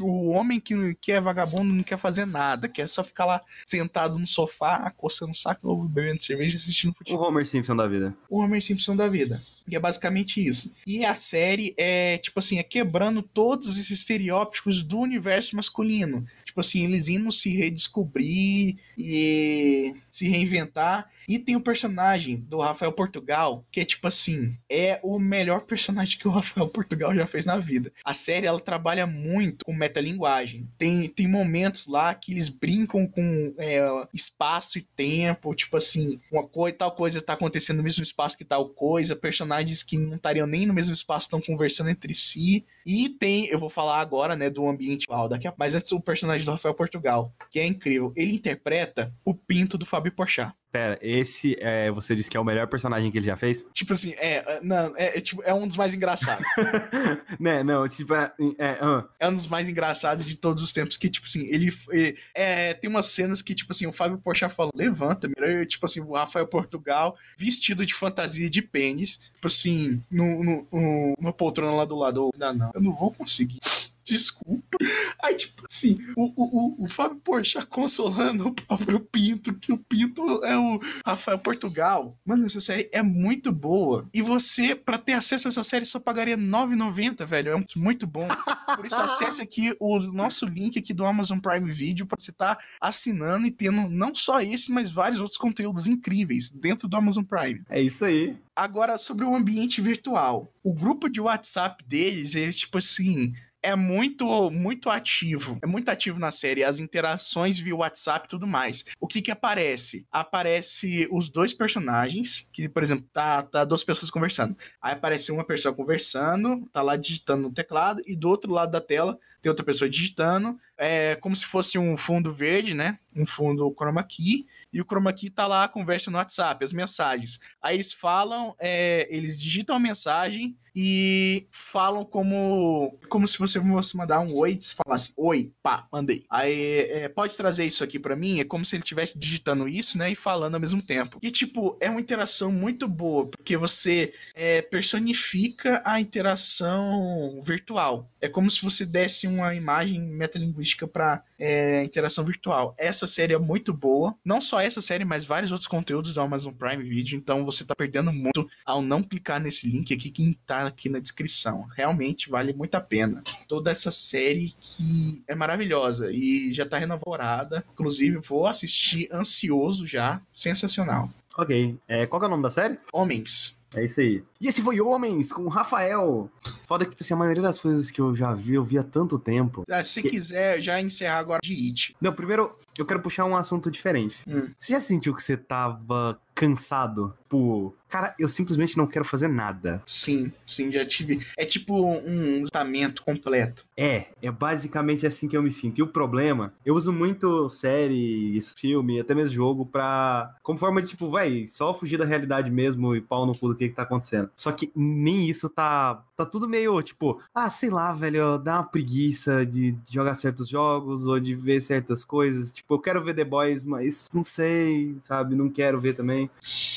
O, o homem que, que é vagabundo não quer fazer nada, quer só ficar lá sentado no sofá, coçando o saco, bebendo cerveja, assistindo futebol. O Homer Simpson da vida. O Homer Simpson da vida. E é basicamente isso. E a série é, tipo assim, é quebrando todos esses estereótipos do universo masculino. Tipo assim, eles indo se redescobrir e se reinventar. E tem o personagem do Rafael Portugal, que é tipo assim, é o melhor personagem que o Rafael Portugal já fez na vida. A série ela trabalha muito com metalinguagem. Tem, tem momentos lá que eles brincam com é, espaço e tempo, tipo assim, uma coisa, tal coisa tá acontecendo no mesmo espaço que tal coisa, personagens que não estariam nem no mesmo espaço estão conversando entre si. E tem, eu vou falar agora, né, do ambiente ah, daqui a mas antes o personagem do Rafael Portugal, que é incrível. Ele interpreta o pinto do Fábio Porchat. Pera, esse é, você disse que é o melhor personagem que ele já fez? Tipo assim, é, não, é, é, tipo, é um dos mais engraçados. *laughs* né, não, tipo, é, é, uh. é, um dos mais engraçados de todos os tempos, que, tipo assim, ele, ele é, tem umas cenas que, tipo assim, o Fábio Porchat fala, levanta, mira, tipo assim, o Rafael Portugal, vestido de fantasia de pênis, tipo assim, no, no, no, no poltrona lá do lado, não, não, eu não vou conseguir desculpa. Aí, tipo assim, o, o, o Fábio Porchat consolando o próprio Pinto, que o Pinto é o Rafael Portugal. Mano, essa série é muito boa. E você, para ter acesso a essa série, só pagaria R$ 9,90, velho. É muito bom. Por isso, acesse aqui o nosso link aqui do Amazon Prime Video para você estar tá assinando e tendo não só esse, mas vários outros conteúdos incríveis dentro do Amazon Prime. É isso aí. Agora, sobre o ambiente virtual. O grupo de WhatsApp deles é tipo assim é muito, muito ativo. É muito ativo na série. As interações via WhatsApp e tudo mais. O que que aparece? Aparece os dois personagens, que, por exemplo, tá, tá duas pessoas conversando. Aí aparece uma pessoa conversando, tá lá digitando no teclado, e do outro lado da tela tem outra pessoa digitando. É como se fosse um fundo verde, né? Um fundo chroma key e o chroma key tá lá a conversa no WhatsApp, as mensagens. Aí eles falam, é, eles digitam a mensagem e falam como como se você fosse mandar um oi, se falasse oi, pá, mandei. Aí é, pode trazer isso aqui para mim, é como se ele estivesse digitando isso, né, e falando ao mesmo tempo. E tipo, é uma interação muito boa, porque você é, personifica a interação virtual. É como se você desse uma imagem metalinguística para é, interação virtual. Essa série é muito boa, não só essa série, mas vários outros conteúdos do Amazon Prime Video, então você tá perdendo muito ao não clicar nesse link aqui que tá aqui na descrição. Realmente vale muito a pena. Toda essa série que é maravilhosa e já tá renovada. Inclusive, vou assistir ansioso já. Sensacional. Ok. É, qual é o nome da série? Homens. É isso aí. E esse foi Homens, com o Rafael. Foda que, assim, a maioria das coisas que eu já vi, eu vi há tanto tempo. Ah, se que... quiser, já encerrar agora de It. Não, primeiro, eu quero puxar um assunto diferente. Hum. Você já sentiu que você tava cansado por. Cara, eu simplesmente não quero fazer nada. Sim, sim, já tive. É tipo um lutamento completo. É, é basicamente assim que eu me sinto. E o problema, eu uso muito séries, filme, até mesmo jogo pra. Como forma de, tipo, vai, só fugir da realidade mesmo e pau no cu do que, que tá acontecendo. Só que nem isso tá. Tá tudo meio, tipo, ah, sei lá, velho, dá uma preguiça de, de jogar certos jogos ou de ver certas coisas. Tipo, eu quero ver The Boys, mas não sei, sabe? Não quero ver também.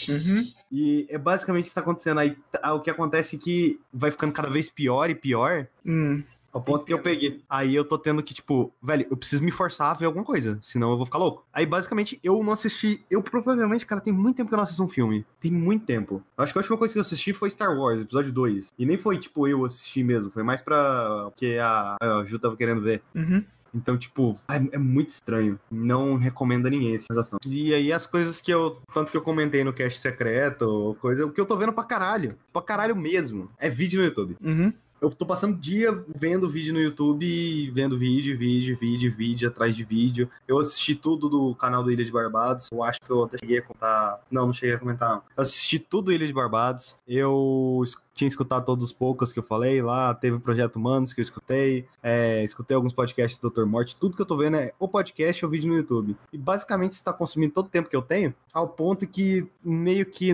Uhum. E é basicamente isso que tá acontecendo. Aí o que acontece é que vai ficando cada vez pior e pior. Hum. Ao ponto que eu peguei. Aí eu tô tendo que, tipo, velho, eu preciso me forçar a ver alguma coisa, senão eu vou ficar louco. Aí, basicamente, eu não assisti. Eu provavelmente, cara, tem muito tempo que eu não assisto um filme. Tem muito tempo. Eu acho que a última coisa que eu assisti foi Star Wars, episódio 2. E nem foi, tipo, eu assistir mesmo. Foi mais pra. que a, a Ju tava querendo ver. Uhum. Então, tipo, é, é, muito estranho. Não recomendo a ninguém essa sensação. E aí as coisas que eu. Tanto que eu comentei no cast secreto, coisa. O que eu tô vendo pra caralho. Pra caralho mesmo. É vídeo no YouTube. Uhum eu tô passando dia vendo vídeo no YouTube, vendo vídeo, vídeo, vídeo, vídeo atrás de vídeo. Eu assisti tudo do canal do Ilha de Barbados. Eu acho que eu até cheguei a contar. Não, não cheguei a comentar, não. Eu assisti tudo do Ilha de Barbados. Eu tinha escutado todos os poucos que eu falei lá, teve o Projeto Humanos que eu escutei, é, escutei alguns podcasts do Dr. Morte, tudo que eu tô vendo é o podcast ou o vídeo no YouTube. E basicamente está consumindo todo o tempo que eu tenho, ao ponto que meio que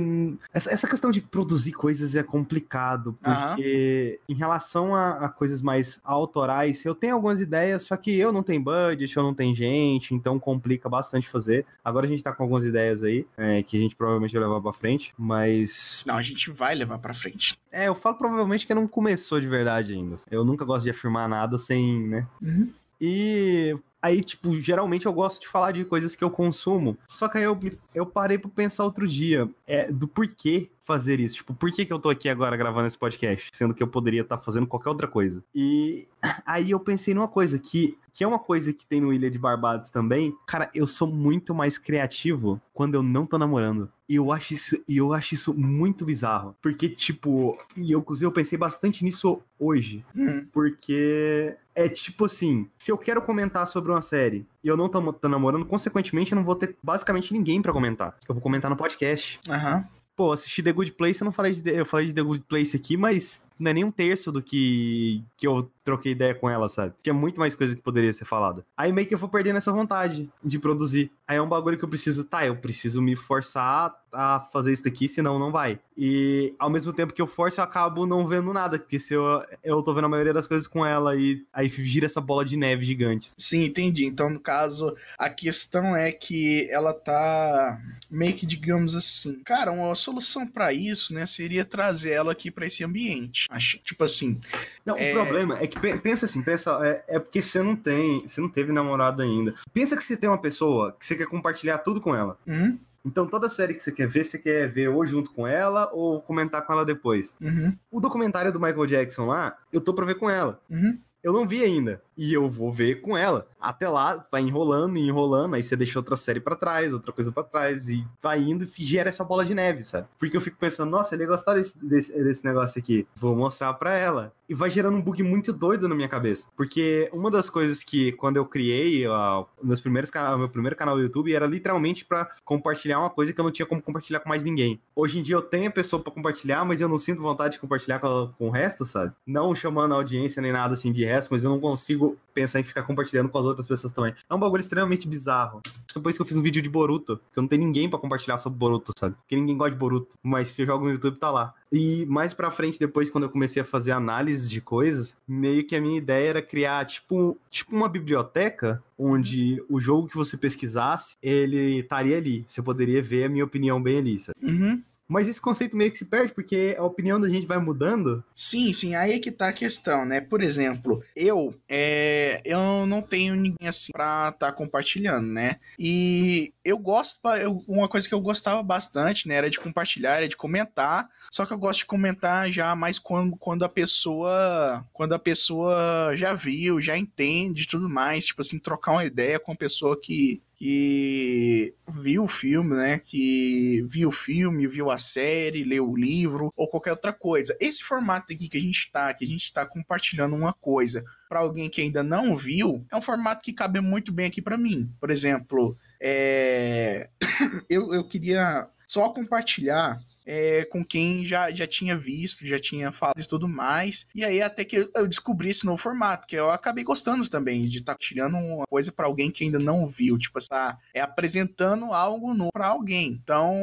essa, essa questão de produzir coisas é complicado, porque uhum. em relação a, a, coisas mais autorais, eu tenho algumas ideias, só que eu não tenho budget, eu não tenho gente, então complica bastante fazer. Agora a gente tá com algumas ideias aí, é, que a gente provavelmente vai levar pra frente, mas... Não, a gente vai levar pra frente. É, eu falo provavelmente que não começou de verdade ainda. Eu nunca gosto de afirmar nada sem, né? Uhum. E Aí, tipo, geralmente eu gosto de falar de coisas que eu consumo. Só que aí eu, eu parei pra pensar outro dia é, do porquê fazer isso. Tipo, por que, que eu tô aqui agora gravando esse podcast? Sendo que eu poderia estar fazendo qualquer outra coisa. E *clears throat* aí eu pensei numa coisa que, que é uma coisa que tem no Ilha de Barbados também. Cara, eu sou muito mais criativo quando eu não tô namorando. E eu acho isso, e eu acho isso muito bizarro. Porque, tipo, e eu, inclusive, eu pensei bastante nisso hoje. Hum. Porque é tipo assim, se eu quero comentar sobre uma série e eu não tô, tô namorando, consequentemente eu não vou ter basicamente ninguém pra comentar. Eu vou comentar no podcast. Aham. Pô, assisti The Good Place, eu não falei de, eu falei de The Good Place aqui, mas não é nem um terço do que, que eu troquei ideia com ela, sabe? Tinha muito mais coisa que poderia ser falada. Aí meio que eu vou perdendo essa vontade de produzir. Aí é um bagulho que eu preciso, tá, eu preciso me forçar a fazer isso daqui, senão não vai. E ao mesmo tempo que eu forço, eu acabo não vendo nada, porque se eu, eu tô vendo a maioria das coisas com ela e aí gira essa bola de neve gigante. Sim, entendi. Então, no caso, a questão é que ela tá meio que, digamos assim, cara, uma solução pra isso, né, seria trazer ela aqui pra esse ambiente. Acho, tipo assim, Não, É. o problema é que pe- pensa assim, pensa, é, é porque você não tem, você não teve namorado ainda. Pensa que você tem uma pessoa que você quer compartilhar tudo com ela. uhum, Então toda série que você quer ver, você quer ver ou junto com ela ou comentar com ela depois. uhum, O documentário do Michael Jackson lá, eu tô pra ver com ela. uhum. Eu não vi ainda. E eu vou ver com ela. Até lá, vai enrolando e enrolando. Aí você deixa outra série pra trás, outra coisa pra trás. E vai indo e gera essa bola de neve, sabe? Porque eu fico pensando, nossa, ele ia gostar desse, desse, desse negócio aqui. Vou mostrar pra ela. E vai gerando um bug muito doido na minha cabeça. Porque uma das coisas que, quando eu criei ó, meus primeiros, meu primeiro canal do YouTube, era literalmente pra compartilhar uma coisa que eu não tinha como compartilhar com mais ninguém. Hoje em dia eu tenho a pessoa pra compartilhar, mas eu não sinto vontade de compartilhar com, com o resto, sabe? Não chamando a audiência nem nada assim de resto, mas eu não consigo pensar em ficar compartilhando com as outras pessoas também. É um bagulho extremamente bizarro. Acho que eu fiz um vídeo de Boruto, que eu não tenho ninguém pra compartilhar sobre Boruto, sabe? Porque ninguém gosta de Boruto, mas se eu jogo no YouTube tá lá. E mais pra frente, depois, quando eu comecei a fazer análises de coisas, meio que a minha ideia era criar, tipo, tipo uma biblioteca, onde o jogo que você pesquisasse, ele estaria ali. Você poderia ver a minha opinião bem ali, sabe? Uhum. Mas esse conceito meio que se perde, porque a opinião da gente vai mudando. Sim, sim, aí é que tá a questão, né? Por exemplo, eu é, eu não tenho ninguém assim pra tá compartilhando, né? E eu gosto, eu- uma coisa que eu gostava bastante, né, era de compartilhar, era de comentar, só que eu gosto de comentar já mais quando, quando a pessoa quando a pessoa já viu, já entende e tudo mais, tipo assim, trocar uma ideia com a pessoa que que viu o filme, né? Que viu o filme, viu a série, leu o livro ou qualquer outra coisa. Esse formato aqui que a gente tá, que a gente tá compartilhando uma coisa para alguém que ainda não viu, é um formato que cabe muito bem aqui para mim. Por exemplo, é... *coughs* eu, eu queria só compartilhar é, com quem já, já tinha visto, já tinha falado e tudo mais. E aí até que eu descobri esse novo formato, que eu acabei gostando também, de estar tirando uma coisa para alguém que ainda não viu, tipo, essa, é apresentando algo novo para alguém. Então,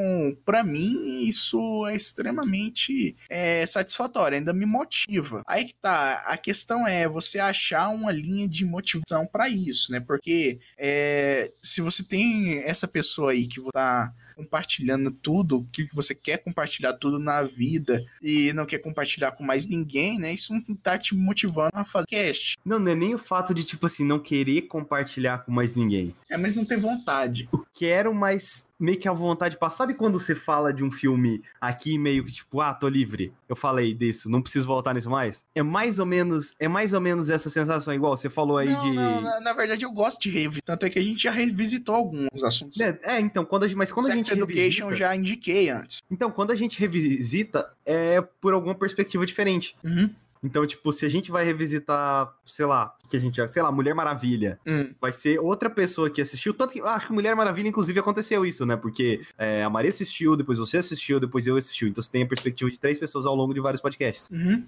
para mim, isso é extremamente é, satisfatório, ainda me motiva. Aí que tá, a questão é você achar uma linha de motivação para isso, né? Porque é, se você tem essa pessoa aí que tá compartilhando tudo, o que você quer compartilhar tudo na vida e não quer compartilhar com mais ninguém, né? Isso não tá te motivando a fazer cast. Não, não é nem o fato de, tipo assim, não querer compartilhar com mais ninguém. É, mas não tem vontade. Quero, mas meio que a vontade de passar. Sabe quando você fala de um filme aqui, meio que tipo, ah, tô livre. Eu falei disso, não preciso voltar nisso mais. É mais ou menos, é mais ou menos essa sensação, igual você falou aí não, de. não, na, na verdade eu gosto de revisitar, tanto é que a gente já revisitou alguns assuntos. É, é, então, quando a gente, mas quando a Sex gente Education revisita, já indiquei antes. então, quando a gente revisita, é por alguma perspectiva diferente. Uhum. Então, tipo, se a gente vai revisitar, sei lá, que a gente, já- sei lá, Mulher Maravilha, Hum. vai ser outra pessoa que assistiu. Tanto que acho que Mulher Maravilha, inclusive, aconteceu isso, né? Porque é, a Maria assistiu, depois você assistiu, depois eu assistiu. Então você tem a perspectiva de três pessoas ao longo de vários podcasts. Uhum.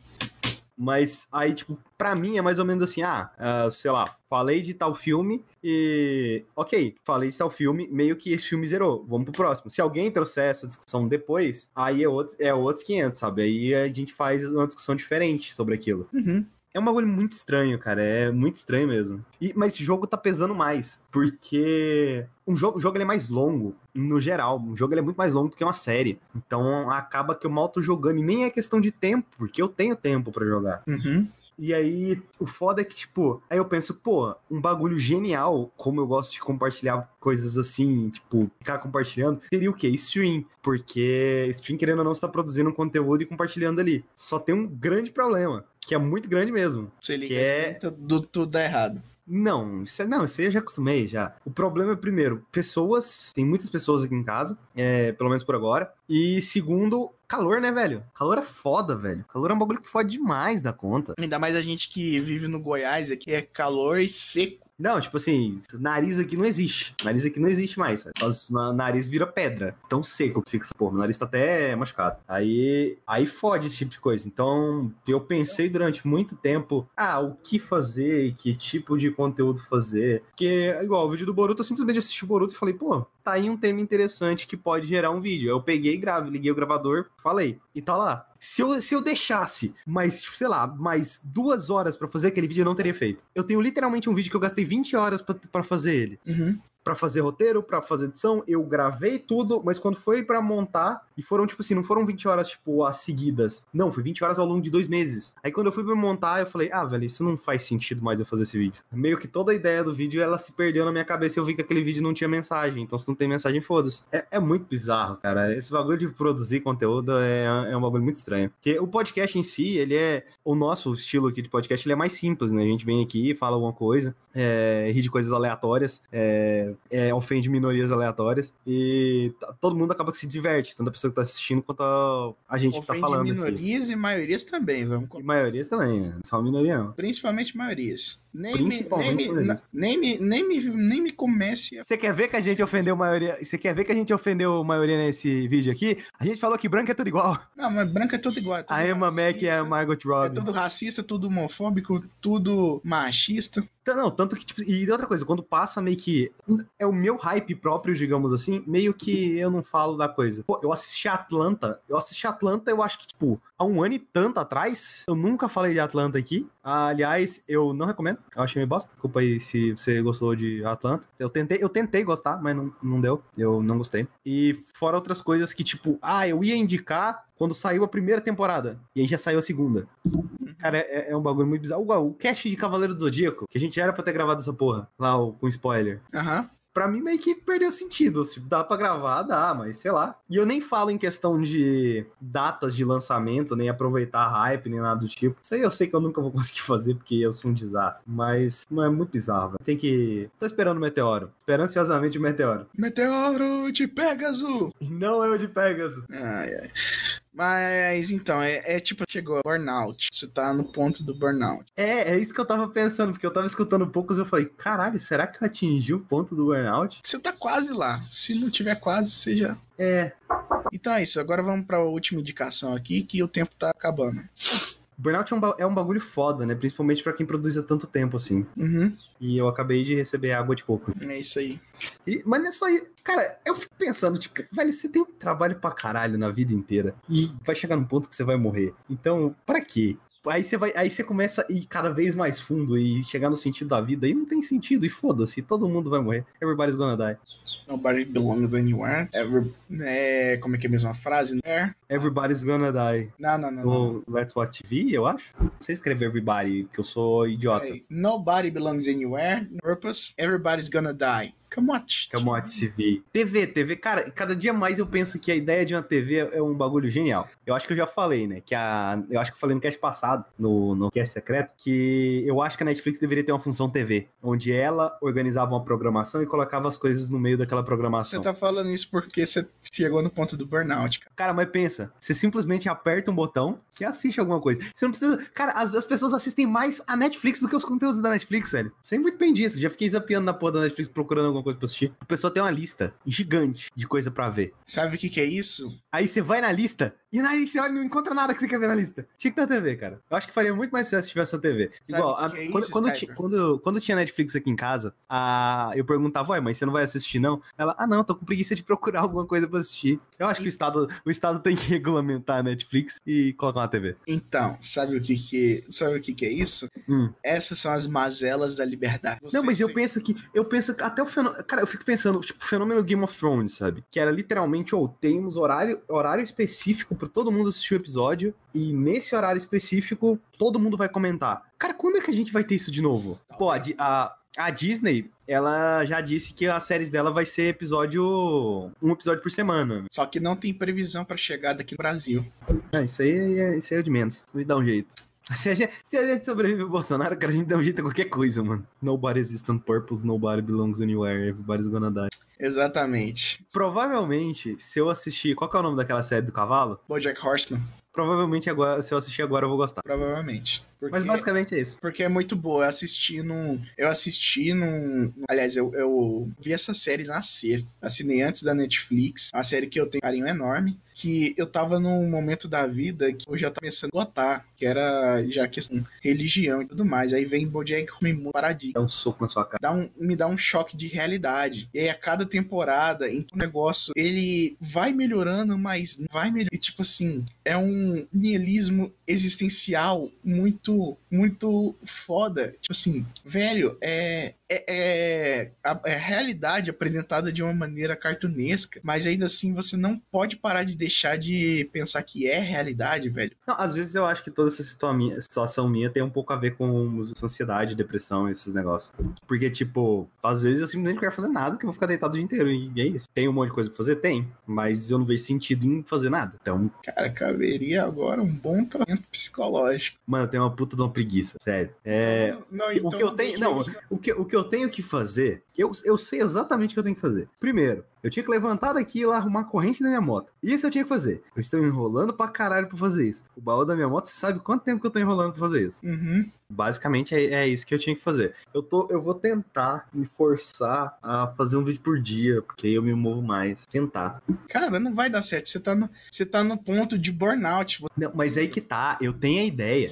Mas aí, tipo, pra mim é mais ou menos assim: ah, ah, sei lá, falei de tal filme e. Ok, falei de tal filme, meio que esse filme zerou. Vamos pro próximo. Se alguém trouxer essa discussão depois, aí é, outro, é outros 500, sabe? Aí a gente faz uma discussão diferente sobre aquilo. Uhum. É um bagulho muito estranho, cara. É muito estranho mesmo. E, mas esse jogo tá pesando mais. Porque um jogo, o jogo ele é mais longo, no geral. O jogo ele é muito mais longo do que uma série. Então acaba que eu mal tô jogando. E nem é questão de tempo, porque eu tenho tempo pra jogar. Uhum. E aí, o foda é que, tipo, aí eu penso, pô, um bagulho genial, como eu gosto de compartilhar coisas assim, tipo, ficar compartilhando, seria o quê? Stream. Porque stream, querendo ou não, você tá produzindo um conteúdo e compartilhando ali. Só tem um grande problema, que é muito grande mesmo. Você liga Que é- tudo, tudo dá errado. Não, isso, é- não, isso aí eu já acostumei já. O problema é, primeiro, pessoas, tem muitas pessoas aqui em casa, é, pelo menos por agora. E segundo, calor, né, velho? Calor é foda, velho. Calor é um bagulho que fode demais da conta. Ainda mais a gente que vive no Goiás, aqui é calor e seco. Não, tipo assim, nariz aqui não existe. Nariz aqui não existe mais. Só na- nariz vira pedra. Tão seco que fica essa porra. Meu nariz tá até machucado. Aí, aí fode esse tipo de coisa. Então, eu pensei durante muito tempo, ah, o que fazer e que tipo de conteúdo fazer. Porque, igual, o vídeo do Boruto, eu simplesmente assisti o Boruto e falei, pô, tá aí um tema interessante que pode gerar um vídeo. Eu peguei, grave, liguei o gravador, falei. E tá lá. Se eu, se eu deixasse mais, sei lá, mais duas horas pra fazer aquele vídeo, eu não teria feito. Eu tenho literalmente um vídeo que eu gastei 20 horas pra fazer ele Uhum. Pra fazer roteiro, pra fazer edição, eu gravei tudo, mas quando foi pra montar, e foram tipo assim, não foram 20 horas tipo as seguidas. Não, foi 20 horas ao longo de dois meses. Aí quando eu fui pra montar, eu falei: "Ah, velho, isso não faz sentido mais eu fazer esse vídeo". Meio que toda a ideia do vídeo ela se perdeu na minha cabeça e eu vi que aquele vídeo não tinha mensagem. Então se não tem mensagem, foda-se. É, é muito bizarro, cara. Esse bagulho de produzir conteúdo é, é um bagulho muito estranho. Porque o podcast em si, ele é o nosso estilo aqui de podcast, ele é mais simples, né? A gente vem aqui, fala alguma coisa, é, ri de coisas aleatórias, é, é, ofende minorias aleatórias e todo mundo acaba que se diverte, tanto a pessoa que tá assistindo quanto a, a gente que tá Ofende falando aqui. minorias e maiorias também, vamos E maiorias também, né? Só minoria não. Principalmente maiorias. Nem me, nem, Principalmente me, maiorias. nem, me, nem, me, nem me comece a. Você quer ver que a gente ofendeu maioria? Você quer ver que a gente ofendeu maioria nesse vídeo aqui? A gente falou que branco é tudo igual. Não, mas branca é tudo igual. é tudo A Emma Mac e a Margot É Robbie. tudo racista, tudo homofóbico, tudo machista. Não, tanto que, tipo, e outra coisa, quando passa meio que. É o meu hype próprio, digamos assim, meio que eu não falo da coisa. Pô, eu assisti Atlanta, eu assisti Atlanta, eu acho que, tipo, há um ano e tanto atrás, eu nunca falei de Atlanta aqui. Aliás, eu não recomendo, eu achei meio bosta. Desculpa aí se você gostou de Atlanta. Eu tentei, eu tentei gostar, mas não, não deu. Eu não gostei. E fora outras coisas que, tipo, ah, eu ia indicar quando saiu a primeira temporada. E aí já saiu a segunda. Cara, é, é um bagulho muito bizarro. O cast de Cavaleiro do Zodíaco, que a gente era pra ter gravado essa porra, lá o- com spoiler. Aham. Pra mim, meio que perdeu sentido. Tipo, dá pra gravar, dá, mas sei lá. E eu nem falo em questão de datas de lançamento, nem aproveitar hype, nem nada do tipo. Isso aí eu sei que eu nunca vou *laughs* conseguir fazer, porque eu sou um desastre. Mas não é muito bizarro, velho. Tem que. Tô esperando o meteoro. Esperando ansiosamente o meteoro. Meteoro de Pegasus! Não é o de Pegasus. Ai, ai. Mas então, é, é tipo, chegou burnout. Você tá no ponto do burnout. É, é isso que eu tava pensando, porque eu tava escutando poucos e eu falei, caralho, será que eu atingi o ponto do burnout? Você tá quase lá. Se não tiver quase, você já. É. Então é isso. Agora vamos pra última indicação aqui, que o tempo tá acabando. Burnout é um, é um bagulho foda, né? Principalmente pra quem produz há tanto tempo, assim. Uhum. E eu acabei de receber água de coco. É isso aí. E- mas não é só isso. Cara, eu fico pensando, tipo, velho, você tem um trabalho pra caralho na vida inteira. E vai chegar num ponto que você vai morrer. Então, pra quê? Aí você vai, aí você começa a ir cada vez mais fundo e chegar no sentido da vida. E não tem sentido, e foda-se, todo mundo vai morrer. Everybody's gonna die. Nobody belongs anywhere. Ever... É, como é que é a mesma frase? É. Everybody's gonna die. Não, não, não. não. No Let's Watch TV, eu acho. Não sei escrever everybody, porque eu sou idiota. Nobody belongs anywhere. Purpose. Everybody's gonna die. On. Camote TV. TV, TV, cara, cada dia mais eu penso que a ideia de uma TV é um bagulho genial. Eu acho que eu já falei, né? Que a. Eu acho que eu falei no cast passado, no, no cast secreto, que eu acho que a Netflix deveria ter uma função TV, onde ela organizava uma programação e colocava as coisas no meio daquela Você programação. tá falando isso porque você chegou no ponto do burnout, cara. Cara, mas pensa, você simplesmente aperta um botão e assiste alguma coisa. Você não precisa. Cara, as, as pessoas assistem mais a Netflix do que os conteúdos da Netflix, velho. Sei muito bem disso. Já fiquei zapeando na porra da Netflix procurando alguma coisa pra assistir. A pessoa tem uma lista gigante de coisa pra ver. Sabe o que que é isso? Aí você vai na lista e aí você olha e não encontra nada que você quer ver na lista. Tinha que ter TV, cara. Eu acho que faria muito mais sucesso se tivesse a TV. Sabe Igual, a- é quando, quando, ti- quando, quando tinha Netflix aqui em casa, a, eu perguntava, ué, mas você não vai assistir, não? Ela, ah, não, tô com preguiça de procurar alguma coisa pra assistir. Eu acho que o Estado, o Estado tem que regulamentar a Netflix e colocar uma TV. Então, sabe o que que, sabe o que que é isso? Hum. Essas são as mazelas da liberdade. Não, Você mas eu penso que. Eu penso que até o fenômeno. Cara, eu fico pensando, tipo, o fenômeno Game of Thrones, sabe? Que era literalmente, ou temos horário, horário específico pra todo mundo assistir o episódio e nesse horário específico todo mundo vai comentar. Cara, quando é que a gente vai ter isso de novo? Pô, a, a, a Disney, ela já disse que as séries dela vai ser episódio. um episódio por semana. Só que não tem previsão pra chegada aqui no Brasil. Isso aí é, isso aí é o de menos. Me dá um jeito. *laughs* Se a, gente, se a gente sobrevive ao Bolsonaro, cara, a gente dá um jeito a qualquer coisa, mano. Nobody exists on purpose, nobody belongs anywhere, everybody's gonna die. Exatamente. Provavelmente, se eu assistir. Qual que é o nome daquela série do cavalo? Bojack Horseman, Provavelmente agora, se eu assistir agora, eu vou gostar. provavelmente. Porque... Mas basicamente é isso. Porque é muito boa. Eu assisti num. Eu assisti num. Aliás, eu, eu vi essa série nascer. Assinei antes da Netflix. Uma série que eu tenho um carinho enorme. Que eu tava num momento da vida que eu já tava começando a gostar. Que era já questão religião e tudo mais. Aí vem Bojack Horseman paradigma. Dá um soco na sua cara. Dá um, me dá um choque de realidade. E aí, a cada temporada, em que o negócio ele vai melhorando, mas não vai melhorando. E tipo assim, é um nihilismo existencial muito, muito foda. Tipo assim, velho, é. É, é, a, é a realidade apresentada de uma maneira cartunesca, mas ainda assim você não pode parar de deixar de pensar que é realidade, velho. Não, às vezes eu acho que toda essa situa- minha- situação minha tem um pouco a ver com ansiedade, depressão, esses negócios. Porque, tipo, às vezes eu simplesmente não quero fazer nada, que eu vou ficar deitado o dia inteiro. E é isso. Tem um monte de coisa pra fazer? Tem. Mas eu não vejo sentido em fazer nada. Então, Cara, caberia agora um bom tratamento psicológico. mano, eu tenho uma puta de uma preguiça, sério. É. não, o que eu tenho. Não, o que, o que eu tenho que fazer, eu, eu sei exatamente o que eu tenho que fazer. Primeiro, eu tinha que levantar daqui e lá arrumar a corrente da minha moto. Isso eu tinha que fazer. Eu estou enrolando pra caralho pra fazer isso. O baú da minha moto, você sabe quanto tempo que eu tô enrolando pra fazer isso? Uhum. Basicamente é, é isso que eu tinha que fazer. Eu, tô, eu vou tentar me forçar a fazer um vídeo por dia, porque aí eu me movo mais. Tentar. Cara, não vai dar certo. Você tá no, você tá no ponto de burnout. Não, mas aí que tá, eu tenho a ideia.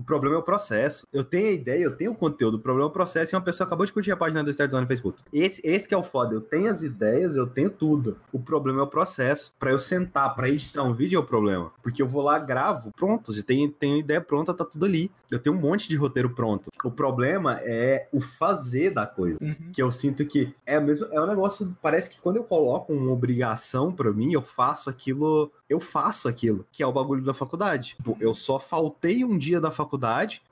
O problema é o processo. Eu tenho a ideia, eu tenho o conteúdo. O problema é o processo e uma pessoa acabou de curtir a página do Start Zone no Facebook. Esse, esse que é o foda. Eu tenho as ideias, eu tenho tudo. O problema é o processo. Pra eu sentar, pra editar um vídeo é o problema. Porque eu vou lá, gravo, pronto. Já tenho, tenho ideia pronta, tá tudo ali. Eu tenho um monte de roteiro pronto. O problema é o fazer da coisa. Uhum. Que eu sinto que é o mesmo. É um negócio. Parece que quando eu coloco uma obrigação pra mim, eu faço aquilo. Eu faço aquilo. Que é o bagulho da faculdade. Tipo, eu só faltei um dia da faculdade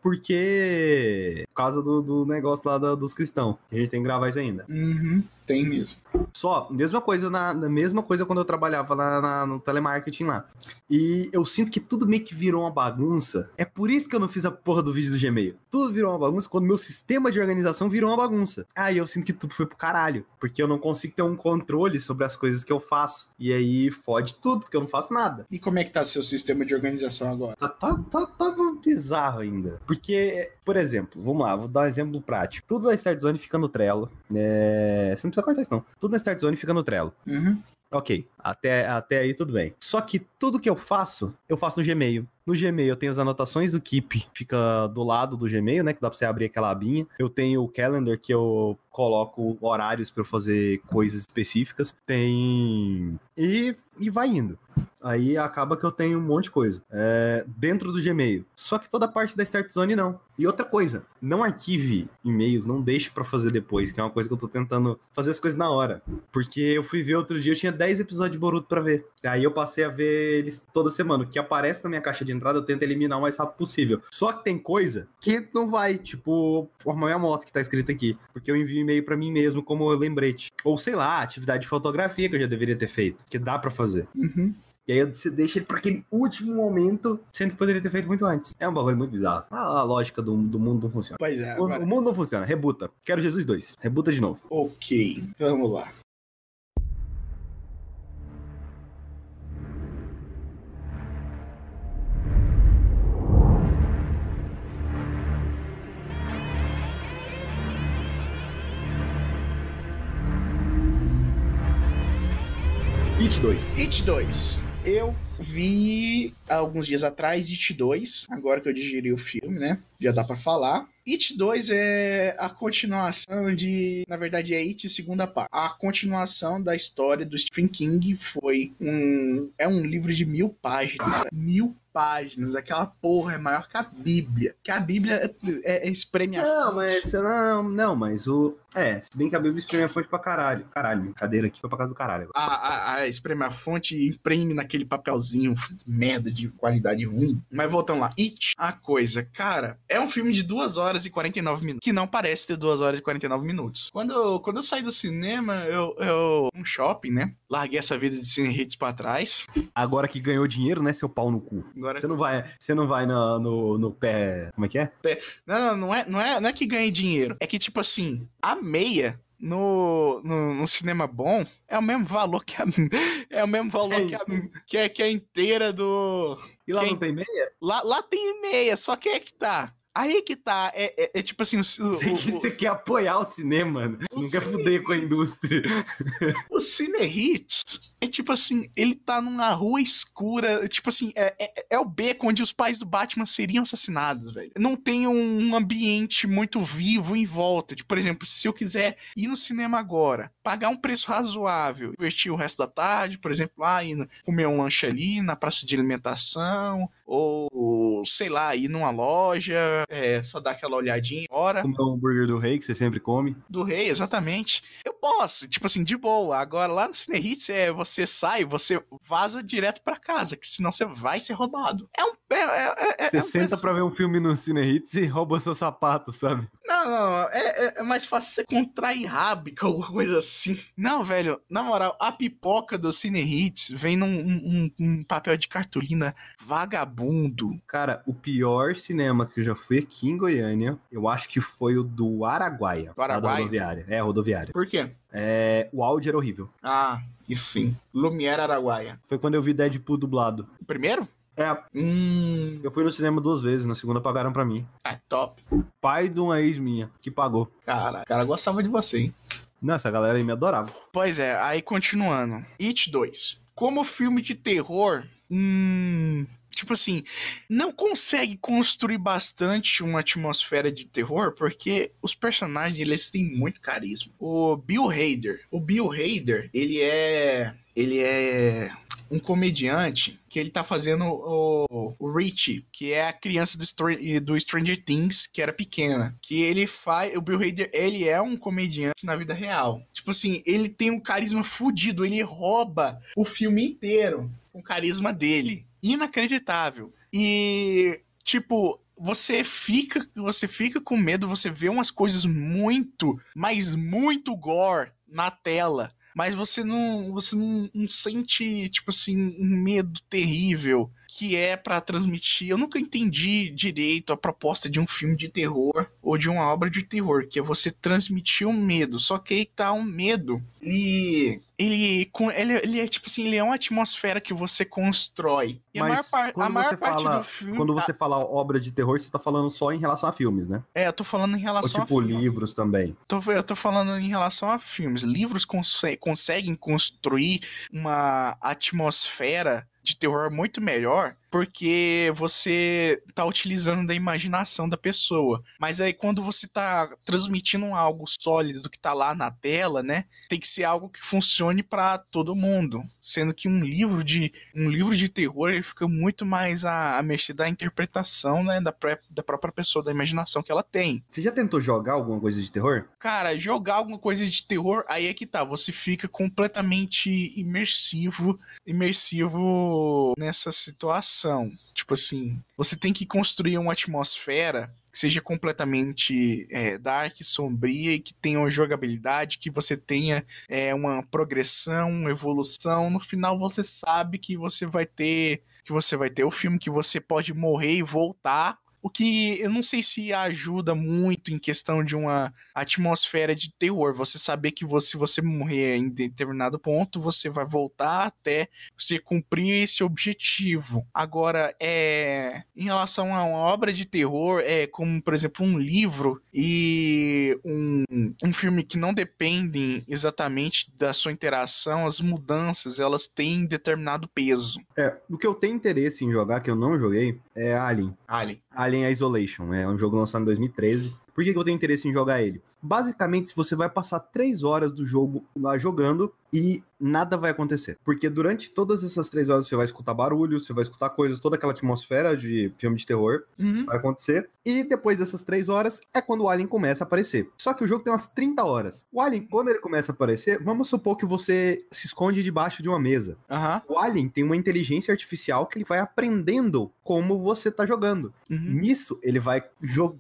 porque. Causa do, do negócio lá da- dos cristãos. A gente tem que gravar isso ainda. Uhum. Tem mesmo. Só, mesma coisa na, na mesma coisa quando eu trabalhava lá na- no telemarketing lá. E eu sinto que tudo meio que virou uma bagunça. É por isso que eu não fiz a porra do vídeo do Gmail. Tudo virou uma bagunça quando meu sistema de organização virou uma bagunça. Aí eu sinto que tudo foi pro caralho. Porque eu não consigo ter um controle sobre as coisas que eu faço. E aí fode tudo, porque eu não faço nada. E como é que tá seu sistema de organização agora? Tá, tá, tá, tá bizarro ainda. Porque, por exemplo, vamos lá, vou dar um exemplo prático. Tudo na Start Zone fica no Trello. É... Você não precisa cortar isso, não. Tudo na Start Zone fica no Trello. Uhum. Ok, até, até aí tudo bem. Só que tudo que eu faço, eu faço no Gmail. No Gmail eu tenho as anotações do Keep, fica do lado do Gmail, né? Que dá pra você abrir aquela abinha. Eu tenho o Calendar, que eu coloco horários eu fazer coisas específicas. Tem. E, e vai indo. Aí acaba que eu tenho um monte de coisa é, dentro do Gmail. Só que toda a parte da Start Zone não. E outra coisa, não arquive e-mails, não deixe pra fazer depois, que é uma coisa que eu tô tentando fazer as coisas na hora. Porque eu fui ver outro dia, eu tinha 10 episódios de Boruto pra ver. Aí eu passei a ver eles toda semana. O que aparece na minha caixa de entrada, eu tento eliminar o mais rápido possível. Só que tem coisa que não vai, tipo, formar minha moto que tá escrita aqui. Porque eu envio e-mail pra mim mesmo como lembrete. Ou sei lá, atividade de fotografia que eu já deveria ter feito, que dá pra fazer. Uhum. E aí você deixa ele pra aquele último momento, sendo que poderia ter feito muito antes. É um bagulho muito bizarro. A, a lógica do, do mundo não funciona. Pois é, O, agora. o mundo não funciona. Rebuta. Quero Jesus 2. Rebuta de novo. Ok, vamos lá. It 2. It 2. Eu vi há alguns dias atrás It 2, agora que eu digeri o filme, né? Já dá pra falar. It 2 é a continuação de. Na verdade, é It segunda parte. A continuação da história do Stephen King foi um. É um livro de mil páginas. velho. Mil páginas. Aquela porra é maior que a Bíblia. Que a Bíblia é, é, é espreme a Não, mas não, não, mas o. É, se bem que a Bíblia espreme a fonte pra caralho. Caralho, minha cadeira aqui foi pra casa do caralho. a, a, a espreme a fonte e imprime naquele papelzinho sozinho, merda de qualidade ruim. Mas voltando lá, It, a coisa, cara, é um filme de 2 horas e 49 minutos, que não parece ter 2 horas e 49 minutos. Quando eu, quando eu saí do cinema, eu, eu um shopping, né? Larguei essa vida de cine hits pra trás. Agora que ganhou dinheiro, né, seu pau no cu. Agora Você não vai, você não vai no, no, no pé. Como é que é? Não, não, não é, não é, não é que ganhe dinheiro. É que, tipo assim, a meia no, no, no cinema bom é o mesmo valor que a. *laughs* É o mesmo valor que a, que a, que a inteira do. E lá não tem meia? Lá, lá tem meia, só que é que tá. Aí que tá. É, é- é tipo assim, o, o, Você, que- você quer apoiar o cinema, né? Você não quer fuder com a indústria. *laughs* o Cine Hits é tipo assim, ele tá numa rua escura, tipo assim, é, é, é o beco onde os pais do Batman seriam assassinados, velho. Não tem um ambiente muito vivo em volta. Tipo, por exemplo, se eu quiser ir no cinema agora, pagar um preço razoável, investir o resto da tarde, por exemplo, lá ir comer um lanche ali na praça de alimentação, ou sei lá, ir numa loja, é, só dar aquela olhadinha, hora Comer um hambúrguer do rei que você sempre come. do rei, exatamente. Eu posso, tipo assim, de boa. Agora lá no Cine Hits é você sai, você vaza direto pra casa, que senão você vai ser roubado. É um. É, é, é, Você é um senta preço- pra ver um filme no Cine Hits e rouba seu sapato, sabe? Não, não, é, é- é mais fácil você contrair rábica ou *laughs* alguma coisa assim. Não, velho, na moral, a pipoca do Cine Hits vem num um, um- papel de cartolina vagabundo. Cara, o pior cinema que eu já fui aqui em Goiânia, eu acho que foi o do Araguaia. Do Araguaia? Da rodoviária. É, rodoviária. Por quê? É, o áudio era horrível. Ah, isso sim. Lumière Araguaia. Foi quando eu vi Deadpool dublado. O primeiro? É, Hum. eu fui no cinema duas vezes, na segunda pagaram pra mim. Ah, top. Pai de uma ex minha, que pagou. Cara, o cara gostava de você, hein? Não, essa galera aí me adorava. Pois é, aí continuando. It 2. Como filme de terror, hum, tipo assim, não consegue construir bastante uma atmosfera de terror porque os personagens eles têm muito carisma. O Bill Hader, o Bill Hader, ele é ele é um comediante que ele tá fazendo o, o Richie, que é a criança do, Str- do Stranger Things, que era pequena. Que ele faz. O Bill Hader, ele é um comediante na vida real. Tipo assim, ele tem um carisma fudido, ele rouba o filme inteiro com o carisma dele. Inacreditável. E, tipo. Você fica, você fica com medo, você vê umas coisas muito, mas muito gore na tela mas você não, você não, não sente, tipo assim, um medo terrível que é pra transmitir. Eu nunca entendi direito a proposta de um filme de terror ou de uma obra de terror, que é você transmitir um medo. Só que aí tá um medo. E ele, ele, ele é tipo assim, ele é uma atmosfera que você constrói. E a Mas maior, par- a maior você parte fala- do filme. Quando tá- você fala obra de terror, você tá falando só em relação a filmes, né? É, eu tô falando em Ou relação tipo a filme. livros também. Tô, eu tô falando em relação a filmes. Livros conse- conseguem construir uma atmosfera de terror muito melhor porque você tá utilizando da imaginação da pessoa. Mas aí quando você tá transmitindo algo sólido do que tá lá na tela, né? Tem que ser algo que funcione para todo mundo, sendo que um livro de um livro de terror ele fica muito mais à, à mercê da interpretação, né, da, pré- da própria pessoa, da imaginação que ela tem. Você já tentou jogar alguma coisa de terror? Cara, jogar alguma coisa de terror, aí é que tá. Você fica completamente imersivo, imersivo nessa situação. Tipo assim, você tem que construir uma atmosfera que seja completamente é, dark, sombria e que tenha uma jogabilidade, que você tenha é, uma progressão, uma evolução. No final você sabe que você vai ter que você vai ter o filme que você pode morrer e voltar. O que eu não sei se ajuda muito em questão de uma atmosfera de terror. Você saber que você, se você morrer em determinado ponto, você vai voltar até você cumprir esse objetivo. Agora, é em relação a uma obra de terror, é como, por exemplo, um livro e um, um filme que não dependem exatamente da sua interação, as mudanças, elas têm determinado peso. É, o que eu tenho interesse em jogar, que eu não joguei, é Alien. Ali. Alien Isolation. É um jogo lançado em 2013. Por que, que eu tenho interesse em jogar ele? Basicamente, se você vai passar três horas do jogo lá jogando e nada vai acontecer. Porque durante todas essas três horas você vai escutar barulho, você vai escutar coisas, toda aquela atmosfera de filme de terror Uhum. vai acontecer. E depois dessas três horas é quando o Alien começa a aparecer. Só que o jogo tem umas 30 horas. O Alien, quando ele começa a aparecer, vamos supor que você se esconde debaixo de uma mesa. Aham. O Alien tem uma inteligência artificial que ele vai aprendendo como você tá jogando. Uhum. Nisso, ele vai,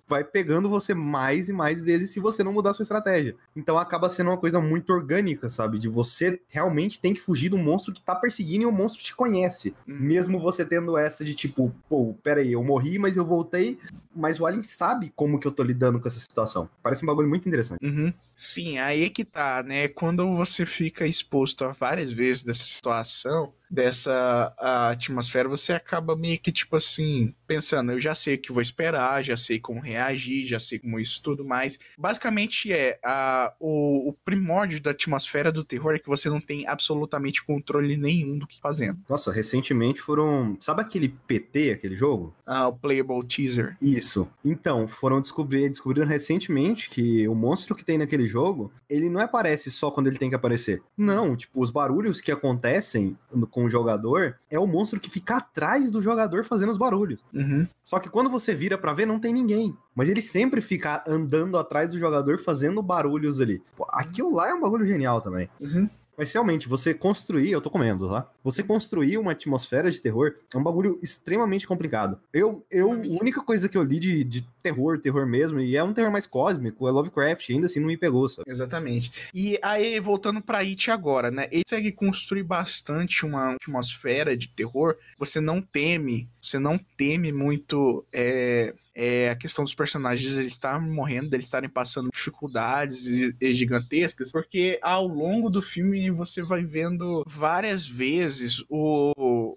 vai pegando você mais e mais vezes se você não mudar sua estratégia. Então acaba sendo uma coisa muito orgânica, sabe? De você realmente tem que fugir do monstro que tá perseguindo e o monstro te conhece. Uhum. Mesmo você tendo essa de tipo, pô, peraí, eu morri, mas eu voltei. Mas o Alien sabe como que eu tô lidando com essa situação. Parece um bagulho muito interessante. Uhum. Sim, aí é que tá, né? Quando você fica exposto a várias vezes dessa situação, dessa atmosfera, você acaba meio que tipo assim, pensando, eu já sei o que vou esperar, já sei como reagir, já sei como isso tudo mais. Basicamente é a, o, o primórdio da atmosfera do terror é que você não tem absolutamente controle nenhum do que tá fazendo. Nossa, recentemente foram. Sabe aquele PT, aquele jogo? Ah, o playable teaser. Isso. Então, foram descobrir, descobriram recentemente que o monstro que tem naquele jogo, ele não aparece só quando ele tem que aparecer. Não, tipo, os barulhos que acontecem com o jogador é o monstro que fica atrás do jogador fazendo os barulhos. Uhum. Só que quando você vira pra ver, não tem ninguém. Mas ele sempre fica andando atrás do jogador fazendo barulhos ali. Pô, aquilo lá é um bagulho genial também. Uhum. Mas realmente, você construir, eu tô comendo, tá? Você construir uma atmosfera de terror é um bagulho extremamente complicado. Eu, eu, a única coisa que eu li de, de terror, terror mesmo, e é um terror mais cósmico, é Lovecraft, ainda assim não me pegou, sabe? Exatamente. E aí, voltando pra It agora, né? Ele consegue construir bastante uma atmosfera de terror. Você não teme, você não teme muito é, é, a questão dos personagens eles estarem morrendo, eles estarem passando dificuldades gigantescas, porque ao longo do filme você vai vendo várias vezes o, o,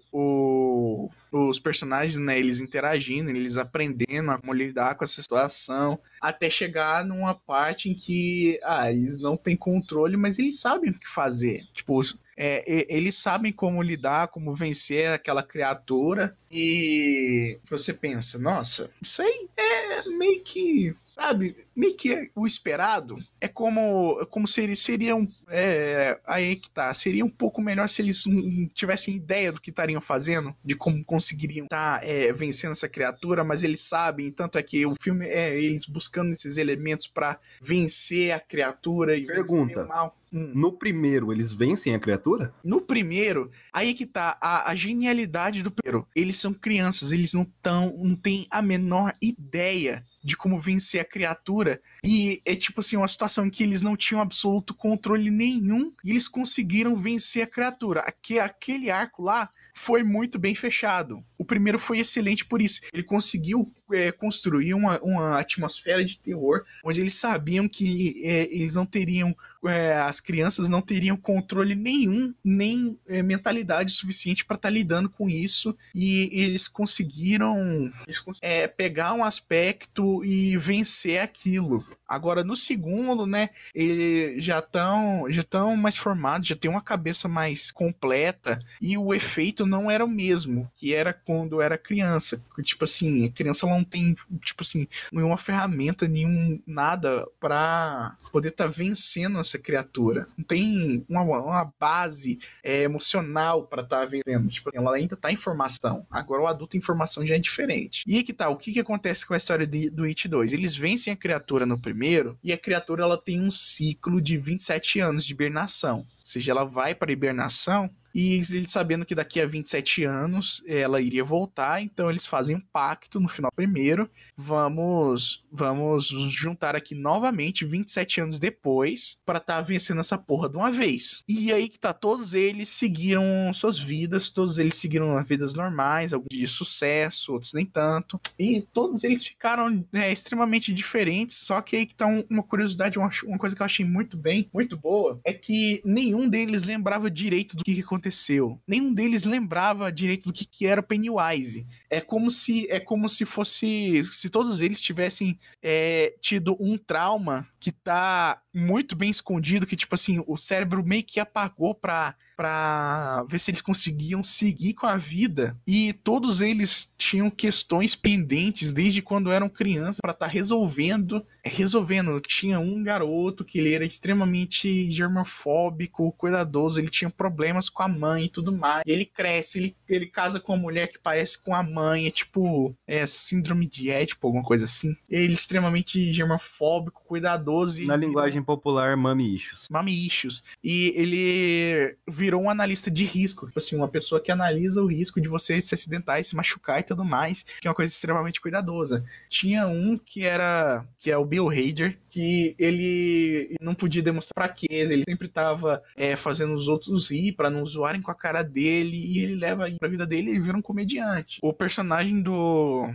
os personagens, né, eles interagindo, eles aprendendo a como lidar com essa situação, até chegar numa parte em que ah, eles não têm controle, mas eles sabem o que fazer. Tipo, é, eles sabem como lidar, como vencer aquela criatura. E você pensa, nossa, isso aí é meio que. Sabe, meio que é o esperado. É como, é como se eles seriam. É, aí que tá. Seria um pouco melhor se eles hum, tivessem ideia do que estariam fazendo, de como conseguiriam estar vencendo essa criatura, mas eles sabem. Tanto é que o filme é eles buscando esses elementos pra vencer a criatura e Pergunta. mal. Hum. No primeiro, eles vencem a criatura? No primeiro, aí que tá a, a genialidade do primeiro. Eles são crianças, eles não tão, não têm a menor ideia de como vencer a criatura. E é tipo assim, uma situação em que eles não tinham absoluto controle nenhum e eles conseguiram vencer a criatura. Aque, aquele arco lá foi muito bem fechado. O primeiro foi excelente por isso. Ele conseguiu é, construir uma, uma atmosfera de terror onde eles sabiam que é, eles não teriam é, as crianças não teriam controle nenhum, nem é, mentalidade suficiente para estar lidando com isso. E eles conseguiram eles é, pegar um aspecto e vencer aquilo. Agora, no segundo, né, eles já estão já tão mais formados, já tem uma cabeça mais completa, e o efeito não era o mesmo que era quando era criança. Tipo assim, a criança não tem, tipo assim, nenhuma ferramenta, nenhum nada para poder estar vencendo essa criatura. Não tem uma, uma base é, emocional para estar vencendo. Tipo, ela ainda tá em formação. Agora o adulto em formação já é diferente. E aí que tá, o que que acontece com a história de, do It 2? Eles vencem a criatura no primeiro e a criatura ela tem um ciclo de 27 anos de hibernação. Ou seja, ela vai para hibernação e eles sabendo que daqui a 27 anos ela iria voltar, então eles fazem um pacto no final primeiro. Vamos, vamos juntar aqui novamente 27 anos depois para estar vencendo essa porra de uma vez. E aí que tá, todos eles seguiram suas vidas, todos eles seguiram as vidas normais, alguns de sucesso, outros nem tanto. E todos eles ficaram né, extremamente diferentes, só que aí que tá um- uma curiosidade, uma, uma coisa que eu achei muito bem, muito boa, é que nenhum deles lembrava direito do que, que aconteceu. Nenhum deles lembrava direito do que, que era Pennywise. É como se é como se fosse se todos eles tivessem é, tido um trauma que tá muito bem escondido, que tipo assim, o cérebro meio que apagou pra, pra ver se eles conseguiam seguir com a vida. E todos eles tinham questões pendentes desde quando eram crianças pra estar resolvendo resolvendo. Tinha um garoto que ele era extremamente germofóbico, cuidadoso, ele tinha problemas com a mãe e tudo mais. Ele cresce, ele, ele casa com uma mulher que parece com a mãe, é tipo, é síndrome de Édipo, alguma coisa assim. Ele é extremamente germofóbico, cuidadoso. E Na linguagem popular, mami issues. Mami issues. E ele virou um analista de risco. Tipo assim, uma pessoa que analisa o risco de você se acidentar e se machucar e tudo mais, que é uma coisa extremamente cuidadosa. Tinha um que era, que é o Bill Hader, que ele não podia demonstrar fraqueza, ele sempre tava é, fazendo os outros rir para não zoarem com a cara dele, e ele leva aí pra vida dele e vira um comediante. O personagem do.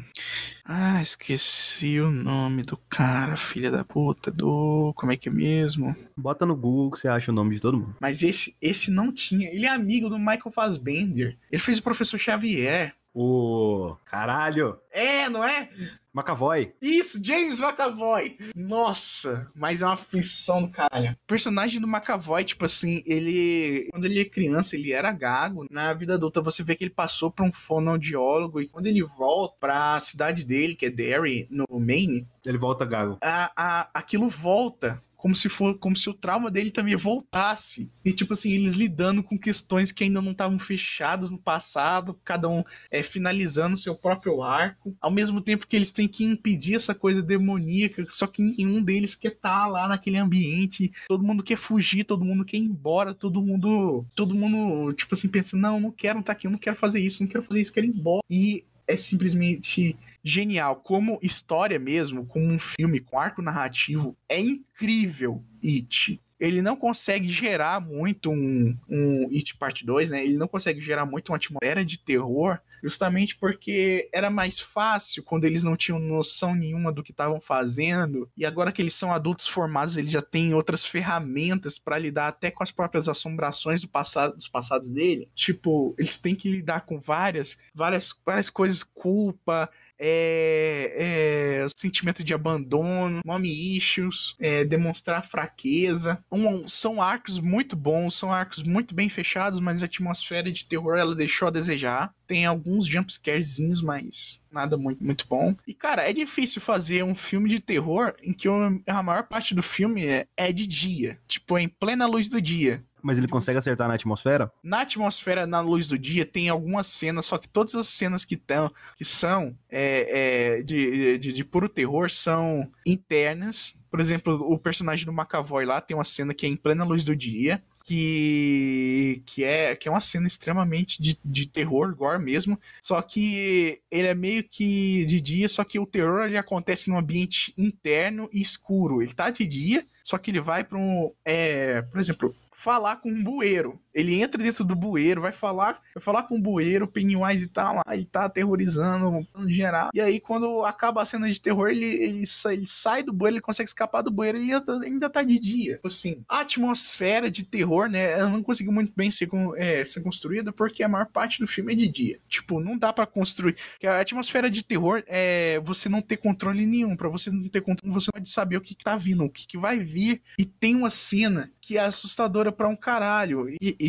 Ah, esqueci o nome do cara, filha da puta, do. Como é que é mesmo? Bota no Google que você acha o nome de todo mundo. Mas esse, esse não tinha. Ele é amigo do Michael Fassbender. Ele fez o professor Xavier. O caralho! É, não é? McAvoy. Isso, James McAvoy. Nossa, mas é uma aflição do caralho. O personagem do McAvoy, tipo assim, ele. Quando ele é criança, ele era gago. Na vida adulta, você vê que ele passou por um fonoaudiólogo. E quando ele volta pra cidade dele, que é Derry, no Maine, Ele volta gago. a, a, aquilo volta. Como se, for, como se o trauma dele também voltasse. E, tipo assim, eles lidando com questões que ainda não estavam fechadas no passado, cada um é, finalizando seu próprio arco, ao mesmo tempo que eles têm que impedir essa coisa demoníaca, só que nenhum deles quer estar lá naquele ambiente, todo mundo quer fugir, todo mundo quer ir embora, todo mundo, todo mundo, tipo assim, pensa, não, não quero estar aqui, eu não quero fazer isso, não quero fazer isso, quero ir embora. E é simplesmente genial. Como história mesmo, como um filme com arco narrativo, é incrível It. Ele não consegue gerar muito um, um It Parte 2, né? Ele não consegue gerar muito uma atmosfera de terror, justamente porque era mais fácil quando eles não tinham noção nenhuma do que estavam fazendo. E agora que eles são adultos formados, eles já têm outras ferramentas para lidar até com as próprias assombrações do passado, dos passados dele. Tipo, eles têm que lidar com várias, várias, várias coisas, culpa, é, é, sentimento de abandono, mommy issues, é, demonstrar fraqueza. Um- são arcos muito bons, são arcos muito bem fechados, mas a atmosfera de terror ela deixou a desejar. Tem alguns jumpscarezinhos, mas nada muito, muito bom. E, cara, é difícil fazer um filme de terror em que a maior parte do filme é, é de dia. Tipo, em plena luz do dia. Mas ele consegue acertar na atmosfera? Na atmosfera, na luz do dia, tem algumas cenas, só que todas as cenas que, tão, que são é, é, de, de, de puro terror são internas. Por exemplo, o personagem do McAvoy lá tem uma cena que é em plena luz do dia. Que, que, é, que é uma cena extremamente de, de terror, gore mesmo. Só que ele é meio que de dia, só que o terror ele acontece num ambiente interno e escuro. Ele tá de dia, só que ele vai para um. É, por exemplo, falar com um bueiro. Ele entra dentro do bueiro, vai falar, vai falar com o bueiro, o Pennywise tá lá, ele tá aterrorizando no geral. E aí, quando acaba a cena de terror, ele, ele, sa- ele sai do bueiro, ele consegue escapar do bueiro e ainda, ainda tá de dia. Tipo Assim, a atmosfera de terror, né, ela não conseguiu muito bem ser, é, ser construída porque a maior parte do filme é de dia. Tipo, não dá pra construir. Porque a atmosfera de terror é você não ter controle nenhum. Pra você não ter controle, você pode saber o que, que tá vindo, o que, que vai vir. E tem uma cena que é assustadora pra um caralho. E. e-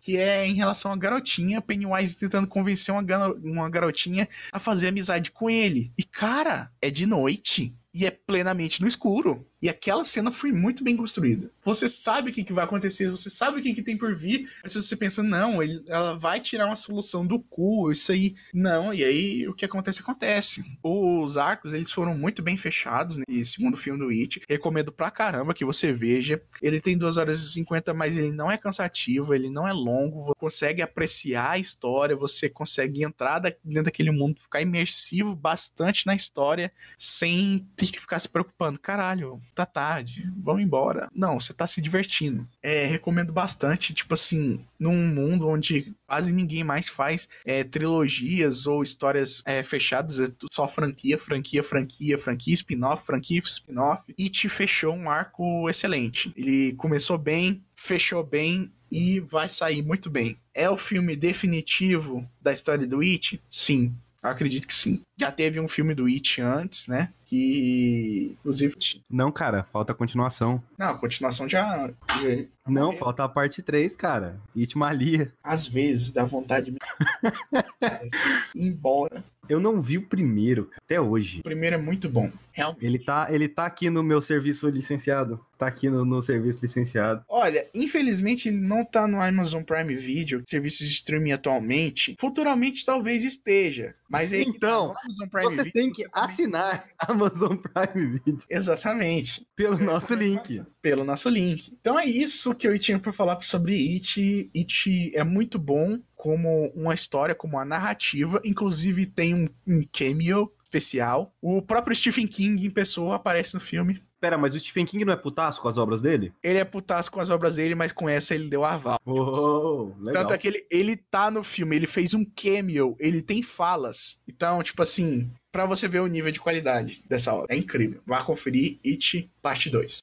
Que é em relação à garotinha, Pennywise tentando convencer uma, uma garotinha a fazer amizade com ele. E, cara, é de noite. E é plenamente no escuro. E aquela cena foi muito bem construída. Você sabe o que, que vai acontecer, você sabe o que, que tem por vir, mas se você pensa, não, ele- ela vai tirar uma solução do cu, isso aí. Não, e aí o que acontece, acontece. Os arcos, eles foram muito bem fechados nesse segundo filme do It. Recomendo pra caramba que você veja. Ele tem 2 horas e 50, mas ele não é cansativo, ele não é longo. Você consegue apreciar a história, você consegue entrar dentro daquele mundo, ficar imersivo bastante na história, sem ter que ficar se preocupando. Caralho, tá tarde, vamos embora. Não, você tá se divertindo. É, recomendo bastante, tipo assim, num mundo onde quase ninguém mais faz é, trilogias ou histórias é, fechadas, é só franquia, franquia, franquia, franquia, spin-off, franquia, spin-off. E te fechou um arco excelente. Ele começou bem, fechou bem e vai sair muito bem. É o filme definitivo da história do It? Sim. Acredito que sim. Já teve um filme do It antes, né? Que. Inclusive. Não, cara, falta a continuação. Não, a continuação já. já Não, É. falta a parte 3, cara. Itmalia. às vezes dá vontade de me *laughs* embora. Eu não vi o primeiro, cara, até hoje. O primeiro é muito bom. Realmente. Ele tá, ele tá aqui no meu serviço licenciado. Tá aqui no, no serviço licenciado. Olha, infelizmente ele não tá no Amazon Prime Video, serviço de streaming atualmente. Futuramente talvez esteja. Mas aí, Então, no Amazon Prime Você Video, tem que assinar *laughs* Amazon Prime Video Exatamente. pelo nosso link. Pelo nosso link. Então é isso que eu tinha pra falar sobre It. It é muito bom como uma história, como uma narrativa. Inclusive tem um, um cameo especial. O próprio Stephen King em pessoa aparece no filme. Pera, mas o Stephen King não é putaço com as obras dele? Ele é putaço com as obras dele, mas com essa ele deu aval. Oh, legal. Tanto é que ele, ele tá no filme, ele fez um cameo, ele tem falas. Então, tipo assim, pra você ver o nível de qualidade dessa obra. É incrível. Vá conferir It Parte 2.